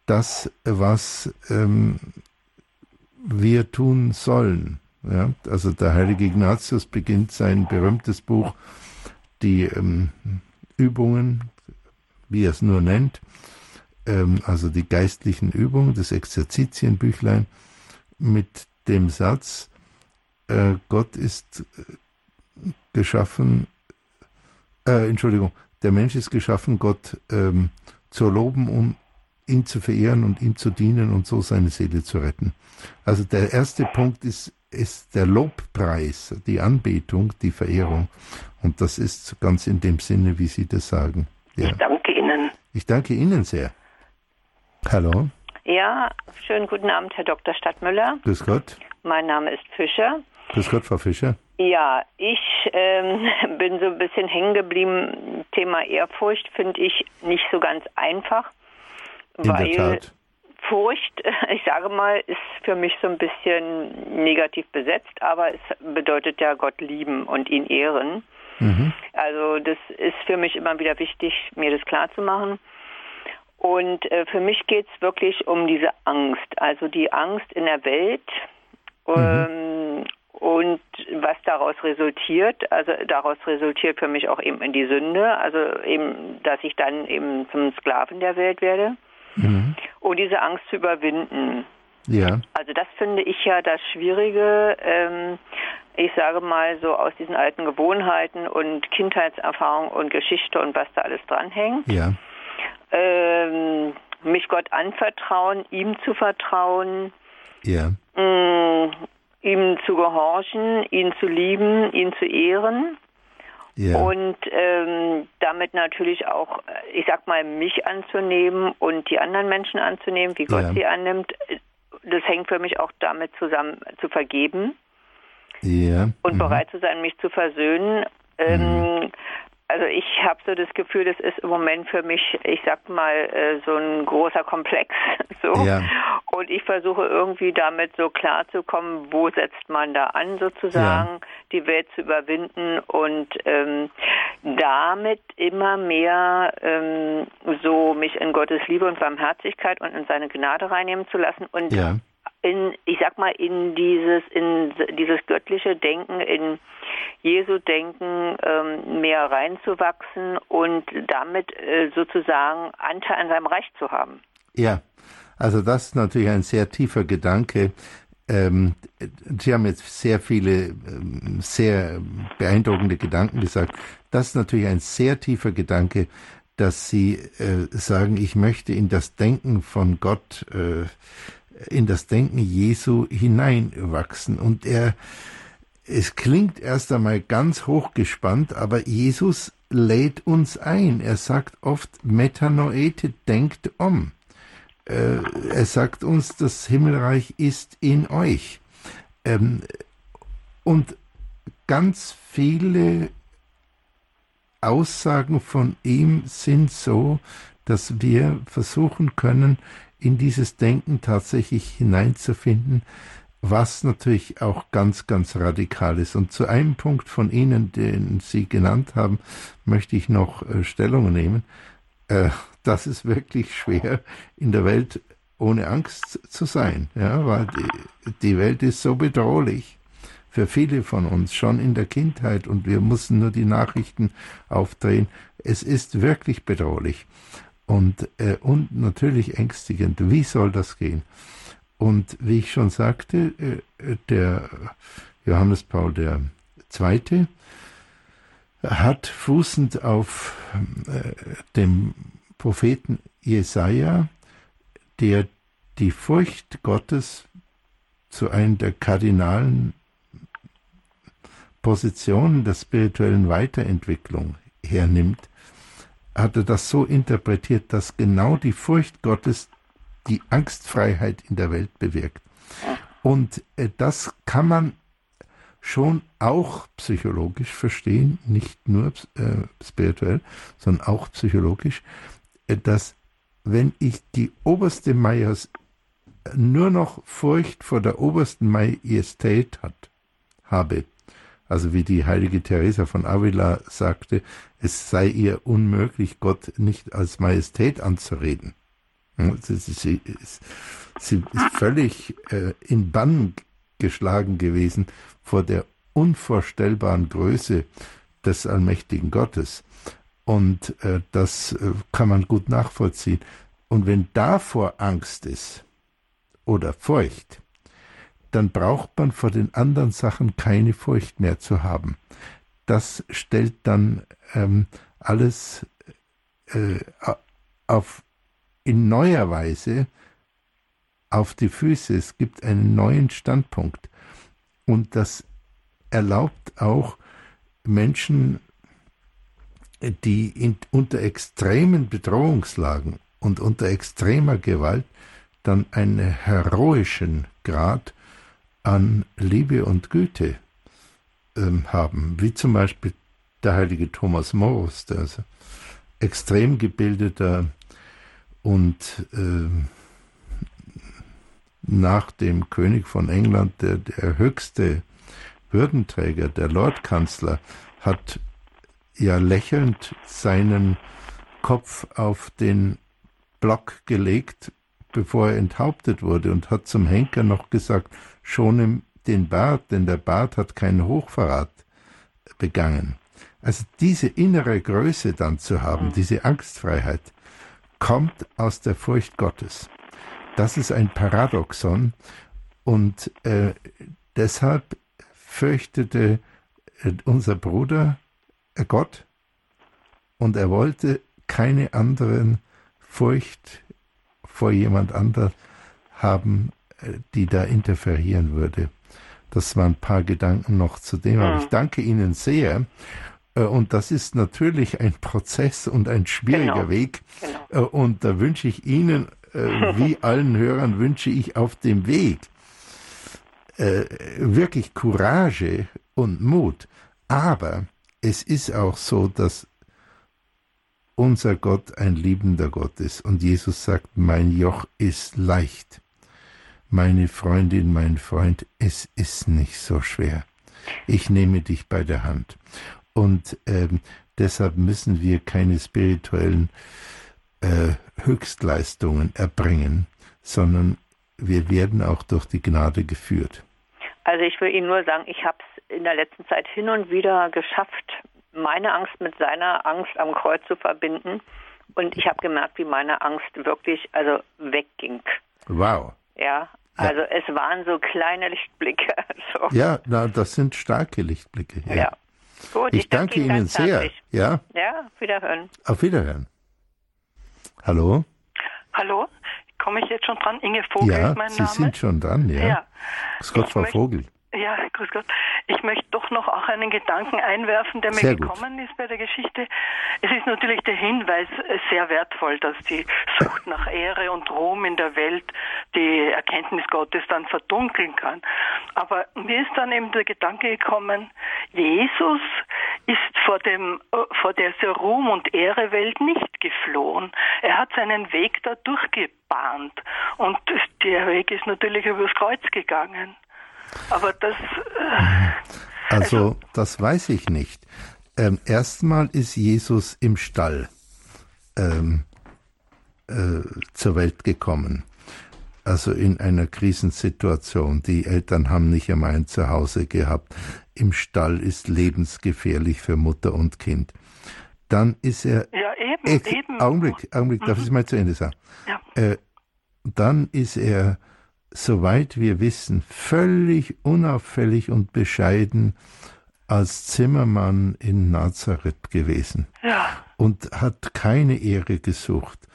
S2: das, was ähm, wir tun sollen. Ja? Also der heilige Ignatius beginnt sein berühmtes Buch, die ähm, Übungen, wie er es nur nennt, ähm, also die geistlichen Übungen, das Exerzitienbüchlein, mit dem Satz, äh, Gott ist äh, geschaffen, äh, Entschuldigung, der Mensch ist geschaffen, Gott ähm, zu loben, um ihn zu verehren und ihm zu dienen und so seine Seele zu retten. Also der erste Punkt ist ist der Lobpreis, die Anbetung, die Verehrung. Und das ist ganz in dem Sinne, wie Sie das sagen.
S5: Ja. Ich danke Ihnen.
S2: Ich danke Ihnen sehr. Hallo.
S6: Ja, schönen guten Abend, Herr Dr. Stadtmüller.
S2: Grüß Gott.
S6: Mein Name ist Fischer.
S2: Grüß Gott, Frau Fischer.
S6: Ja, ich ähm, *laughs* bin so ein bisschen hängen geblieben. Thema Ehrfurcht finde ich nicht so ganz einfach,
S2: In weil
S6: Furcht, *laughs* ich sage mal, ist für mich so ein bisschen negativ besetzt, aber es bedeutet ja Gott lieben und ihn ehren. Mhm. Also das ist für mich immer wieder wichtig, mir das klar zu machen. Und äh, für mich geht es wirklich um diese Angst, also die Angst in der Welt mhm. ähm, und was daraus resultiert. Also daraus resultiert für mich auch eben in die Sünde, also eben, dass ich dann eben zum Sklaven der Welt werde. Mhm. Und diese Angst zu überwinden.
S2: Ja.
S6: Also das finde ich ja das Schwierige. Ähm, ich sage mal so aus diesen alten Gewohnheiten und Kindheitserfahrung und Geschichte und was da alles dranhängt.
S2: Ja.
S6: Ähm, mich Gott anvertrauen, ihm zu vertrauen.
S2: Ja.
S6: Mh, mm, ihm zu gehorchen, ihn zu lieben, ihn zu ehren.
S2: Ja.
S6: Und ähm, damit natürlich auch, ich sag mal, mich anzunehmen und die anderen Menschen anzunehmen, wie Gott ja. sie annimmt. Das hängt für mich auch damit zusammen, zu vergeben.
S2: Ja.
S6: Und mhm. bereit zu sein, mich zu versöhnen. Ähm, mhm. Also ich habe so das Gefühl, das ist im Moment für mich, ich sag mal, äh, so ein großer Komplex. *laughs* So.
S2: Ja.
S6: Und ich versuche irgendwie damit so klar zu kommen, wo setzt man da an, sozusagen, ja. die Welt zu überwinden und ähm, damit immer mehr ähm, so mich in Gottes Liebe und Barmherzigkeit und in seine Gnade reinnehmen zu lassen und
S2: ja.
S6: In, ich sag mal, in dieses, in dieses göttliche Denken, in Jesu Denken ähm, mehr reinzuwachsen und damit äh, sozusagen Anteil an seinem Reich zu haben.
S2: Ja, also das ist natürlich ein sehr tiefer Gedanke. Ähm, Sie haben jetzt sehr viele ähm, sehr beeindruckende Gedanken gesagt. Das ist natürlich ein sehr tiefer Gedanke, dass Sie äh, sagen, ich möchte in das Denken von Gott, äh, in das Denken Jesu hineinwachsen. Und er es klingt erst einmal ganz hochgespannt, aber Jesus lädt uns ein. Er sagt oft, Metanoete, denkt um. Äh, er sagt uns, das Himmelreich ist in euch. Ähm, und ganz viele Aussagen von ihm sind so, dass wir versuchen können, in dieses Denken tatsächlich hineinzufinden, was natürlich auch ganz, ganz radikal ist. Und zu einem Punkt von Ihnen, den Sie genannt haben, möchte ich noch äh, Stellung nehmen. Äh, das ist wirklich schwer in der Welt ohne Angst zu sein, ja, weil die, die Welt ist so bedrohlich für viele von uns schon in der Kindheit und wir mussten nur die Nachrichten aufdrehen. Es ist wirklich bedrohlich und, äh, und natürlich ängstigend. Wie soll das gehen? Und wie ich schon sagte, äh, der Johannes Paul II. hat fußend auf äh, dem Propheten Jesaja, der die Furcht Gottes zu einer der kardinalen Positionen der spirituellen Weiterentwicklung hernimmt, hat er das so interpretiert, dass genau die Furcht Gottes die Angstfreiheit in der Welt bewirkt. Und äh, das kann man schon auch psychologisch verstehen, nicht nur äh, spirituell, sondern auch psychologisch, äh, dass wenn ich die oberste Majestät nur noch Furcht vor der obersten Majestät hat, habe, also wie die heilige Teresa von Avila sagte, es sei ihr unmöglich, Gott nicht als Majestät anzureden. Sie, sie, sie ist völlig äh, in Bann geschlagen gewesen vor der unvorstellbaren Größe des allmächtigen Gottes. Und äh, das äh, kann man gut nachvollziehen. Und wenn davor Angst ist oder Furcht, dann braucht man vor den anderen Sachen keine Furcht mehr zu haben. Das stellt dann ähm, alles äh, auf in neuer Weise auf die Füße. Es gibt einen neuen Standpunkt. Und das erlaubt auch Menschen, die in, unter extremen Bedrohungslagen und unter extremer Gewalt dann einen heroischen Grad an Liebe und Güte ähm, haben, wie zum Beispiel der heilige Thomas Morus, der also extrem gebildeter und äh, nach dem König von England der, der höchste Würdenträger, der Lordkanzler, hat ja lächelnd seinen Kopf auf den Block gelegt, bevor er enthauptet wurde und hat zum Henker noch gesagt, schon im, den Bart, denn der Bart hat keinen Hochverrat begangen. Also diese innere Größe dann zu haben, mhm. diese Angstfreiheit, kommt aus der Furcht Gottes. Das ist ein Paradoxon und äh, deshalb fürchtete äh, unser Bruder äh, Gott und er wollte keine anderen Furcht vor jemand anders haben, äh, die da interferieren würde. Das waren ein paar Gedanken noch zu dem, aber ich danke Ihnen sehr äh, und das ist natürlich ein Prozess und ein schwieriger genau. Weg. Genau. Äh, und da wünsche ich Ihnen, wie *laughs* allen Hörern, wünsche ich auf dem Weg wirklich Courage und Mut. Aber es ist auch so, dass unser Gott ein liebender Gott ist. Und Jesus sagt, mein Joch ist leicht. Meine Freundin, mein Freund, es ist nicht so schwer. Ich nehme dich bei der Hand. Und ähm, deshalb müssen wir keine spirituellen äh, Höchstleistungen erbringen, sondern wir werden auch durch die Gnade geführt.
S6: Also ich will Ihnen nur sagen, ich habe es in der letzten Zeit hin und wieder geschafft, meine Angst mit seiner Angst am Kreuz zu verbinden. Und ich habe gemerkt, wie meine Angst wirklich also wegging.
S2: Wow.
S6: Ja, also ja. es waren so kleine Lichtblicke. *laughs* So.
S2: Ja, na, das sind starke Lichtblicke.
S6: Ja. ja.
S2: Gut, ich, ich danke Ihnen, Ihnen sehr. Ja?
S6: Ja, wiederhören.
S2: Auf Wiederhören. Hallo?
S7: Hallo? Komme ich jetzt schon dran? Inge Vogel
S2: ja,
S7: ist mein
S2: Sie
S7: Name.
S2: Sie sind schon dran, ja. ja. Gott, Frau Vogel.
S7: Ja, grüß Gott. Ich möchte doch noch auch einen Gedanken einwerfen, der mir gekommen ist bei der Geschichte. Es ist natürlich der Hinweis sehr wertvoll, dass die Sucht nach Ehre und Ruhm in der Welt die Erkenntnis Gottes dann verdunkeln kann. Aber mir ist dann eben der Gedanke gekommen, Jesus ist vor dem, vor dieser Ruhm- und Ehrewelt nicht geflohen. Er hat seinen Weg da durchgebahnt. Und der Weg ist natürlich übers Kreuz gegangen. Aber das.
S2: Äh, also, also, das weiß ich nicht. Ähm, erstmal ist Jesus im Stall ähm, äh, zur Welt gekommen. Also in einer Krisensituation. Die Eltern haben nicht einmal ein Zuhause gehabt. Im Stall ist lebensgefährlich für Mutter und Kind. Dann ist er.
S7: Ja, eben. Äh, eben.
S2: Augenblick, Augenblick, darf ich es mal zu Ende sagen? Ja. Äh, dann ist er soweit wir wissen, völlig unauffällig und bescheiden als Zimmermann in Nazareth gewesen
S7: ja.
S2: und hat keine Ehre gesucht.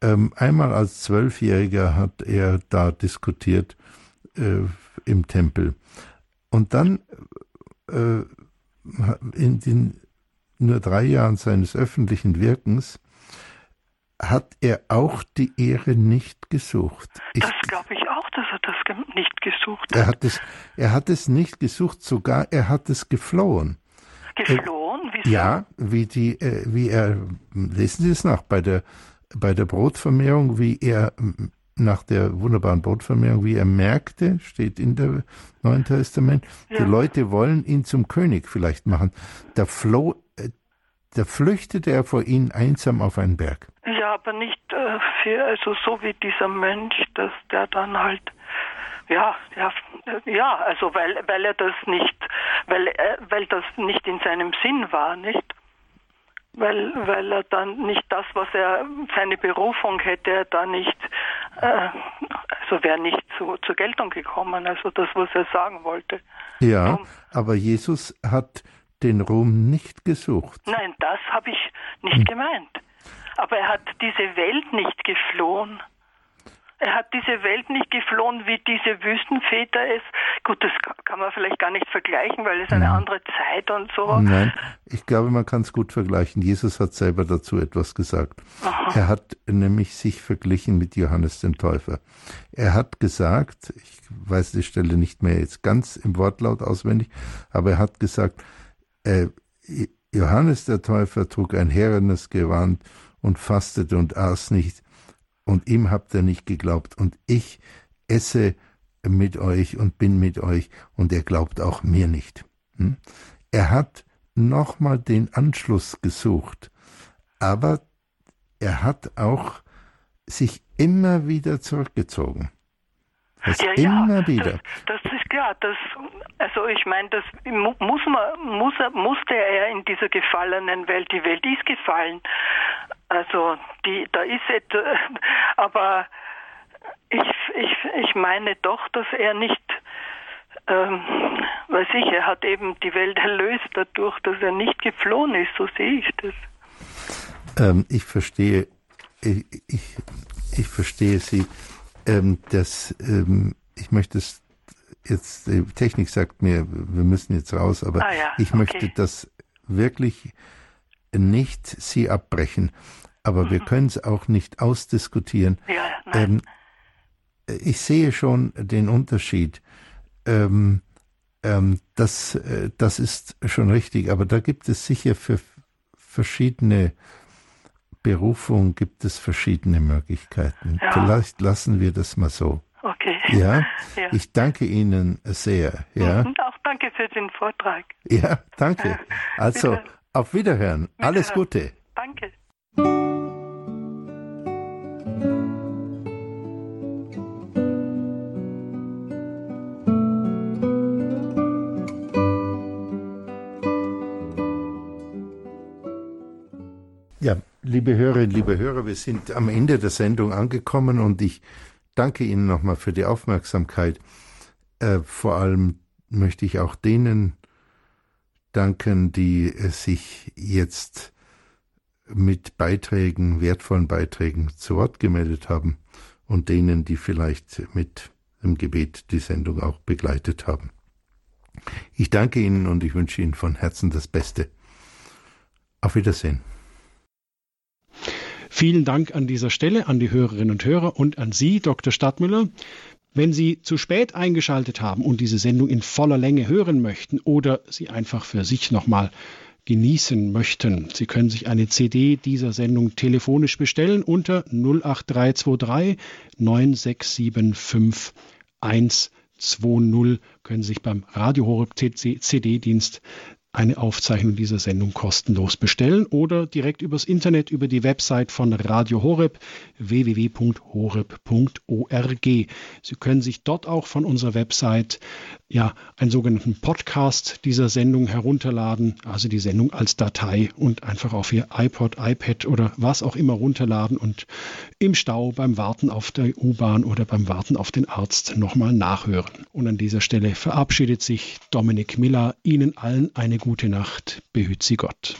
S2: Ähm, einmal als Zwölfjähriger hat er da diskutiert äh, im Tempel. Und dann äh, in den nur drei Jahren seines öffentlichen Wirkens hat er auch die Ehre nicht gesucht.
S7: Ich, das glaube ich dass er das nicht gesucht
S2: hat. Er hat es, er hat es nicht gesucht, sogar er hat es geflohen.
S7: Geflohen?
S2: Wieso? Ja, wie die, äh, wie er, lesen Sie es nach, bei der, bei der Brotvermehrung, wie er nach der wunderbaren Brotvermehrung, wie er merkte, steht in der Neuen Testament, ja. die Leute wollen ihn zum König vielleicht machen. Da floh, äh, da flüchtete er vor ihnen einsam auf einen Berg.
S7: Ja, aber nicht äh, für, also so wie dieser Mönch, dass der dann halt, ja, ja, ja, also weil, weil er das nicht, weil, äh, weil das nicht in seinem Sinn war, nicht? Weil, weil er dann nicht das, was er, seine Berufung hätte er da nicht, äh, also wäre nicht zu, zur Geltung gekommen, also das, was er sagen wollte.
S2: Ja, Darum, aber Jesus hat den Ruhm nicht gesucht.
S7: Nein, das habe ich nicht hm. gemeint aber er hat diese Welt nicht geflohen. er hat diese Welt nicht geflohen, wie diese Wüstenväter es. Gut, das kann man vielleicht gar nicht vergleichen, weil es eine mhm. andere Zeit und so.
S2: Nein, ich glaube, man kann es gut vergleichen. Jesus hat selber dazu etwas gesagt. Aha. Er hat nämlich sich verglichen mit Johannes dem Täufer. Er hat gesagt, ich weiß die Stelle nicht mehr jetzt ganz im Wortlaut auswendig, aber er hat gesagt, äh, Johannes der Täufer trug ein herrenes Gewand und fastete und aß nicht, und ihm habt ihr nicht geglaubt, und ich esse mit euch und bin mit euch, und er glaubt auch mir nicht. Hm? Er hat nochmal den Anschluss gesucht, aber er hat auch sich immer wieder zurückgezogen.
S7: Das ja, immer ja, wieder. Das, das, klar. Das, also ich meine, das muss man, muss musste er in dieser gefallenen Welt. Die Welt ist gefallen. Also die, da ist etwas, *laughs* aber ich, ich, ich meine doch, dass er nicht, ähm, weiß ich, er hat eben die Welt erlöst dadurch, dass er nicht geflohen ist. So sehe ich das.
S2: Ähm, ich verstehe, ich, ich, ich verstehe Sie ähm, das, ähm, ich möchte es jetzt, die Technik sagt mir, wir müssen jetzt raus, aber ah ja, ich okay. möchte das wirklich nicht Sie abbrechen, aber mhm. wir können es auch nicht ausdiskutieren. Ja, ähm, ich sehe schon den Unterschied. Ähm, ähm, das, äh, das ist schon richtig, aber da gibt es sicher für verschiedene Berufung gibt es verschiedene Möglichkeiten. Ja. Vielleicht lassen wir das mal so. Ja? ja. Ich danke Ihnen sehr. Ja.
S7: Und *laughs* auch danke für den Vortrag.
S2: Ja, danke. *laughs* Also, Wieder. auf Wiederhören. Wiederhören. Alles Gute.
S7: Danke.
S2: Ja, liebe Hörerinnen, liebe Hörer, wir sind am Ende der Sendung angekommen und ich danke Ihnen nochmal für die Aufmerksamkeit. Äh, vor allem möchte ich auch denen danken, die äh, sich jetzt mit Beiträgen, wertvollen Beiträgen zu Wort gemeldet haben und denen, die vielleicht mit dem Gebet die Sendung auch begleitet haben. Ich danke Ihnen und ich wünsche Ihnen von Herzen das Beste. Auf Wiedersehen.
S1: Vielen Dank an dieser Stelle an die Hörerinnen und Hörer und an Sie, Dr. Stadtmüller. Wenn Sie zu spät eingeschaltet haben und diese Sendung in voller Länge hören möchten oder sie einfach für sich nochmal genießen möchten, Sie können sich eine CD dieser Sendung telefonisch bestellen unter 08323 9675 120 können Sie sich beim Radio Horeb CD-Dienst eine Aufzeichnung dieser Sendung kostenlos bestellen oder direkt übers Internet über die Website von Radio Horeb www.horeb.org. Sie können sich dort auch von unserer Website ja einen sogenannten Podcast dieser Sendung herunterladen, also die Sendung als Datei und einfach auf Ihr iPod, iPad oder was auch immer runterladen und im Stau beim Warten auf der U-Bahn oder beim Warten auf den Arzt nochmal nachhören. Und an dieser Stelle verabschiedet sich Dominik Miller Ihnen allen gute Nacht. Behüt Sie Gott.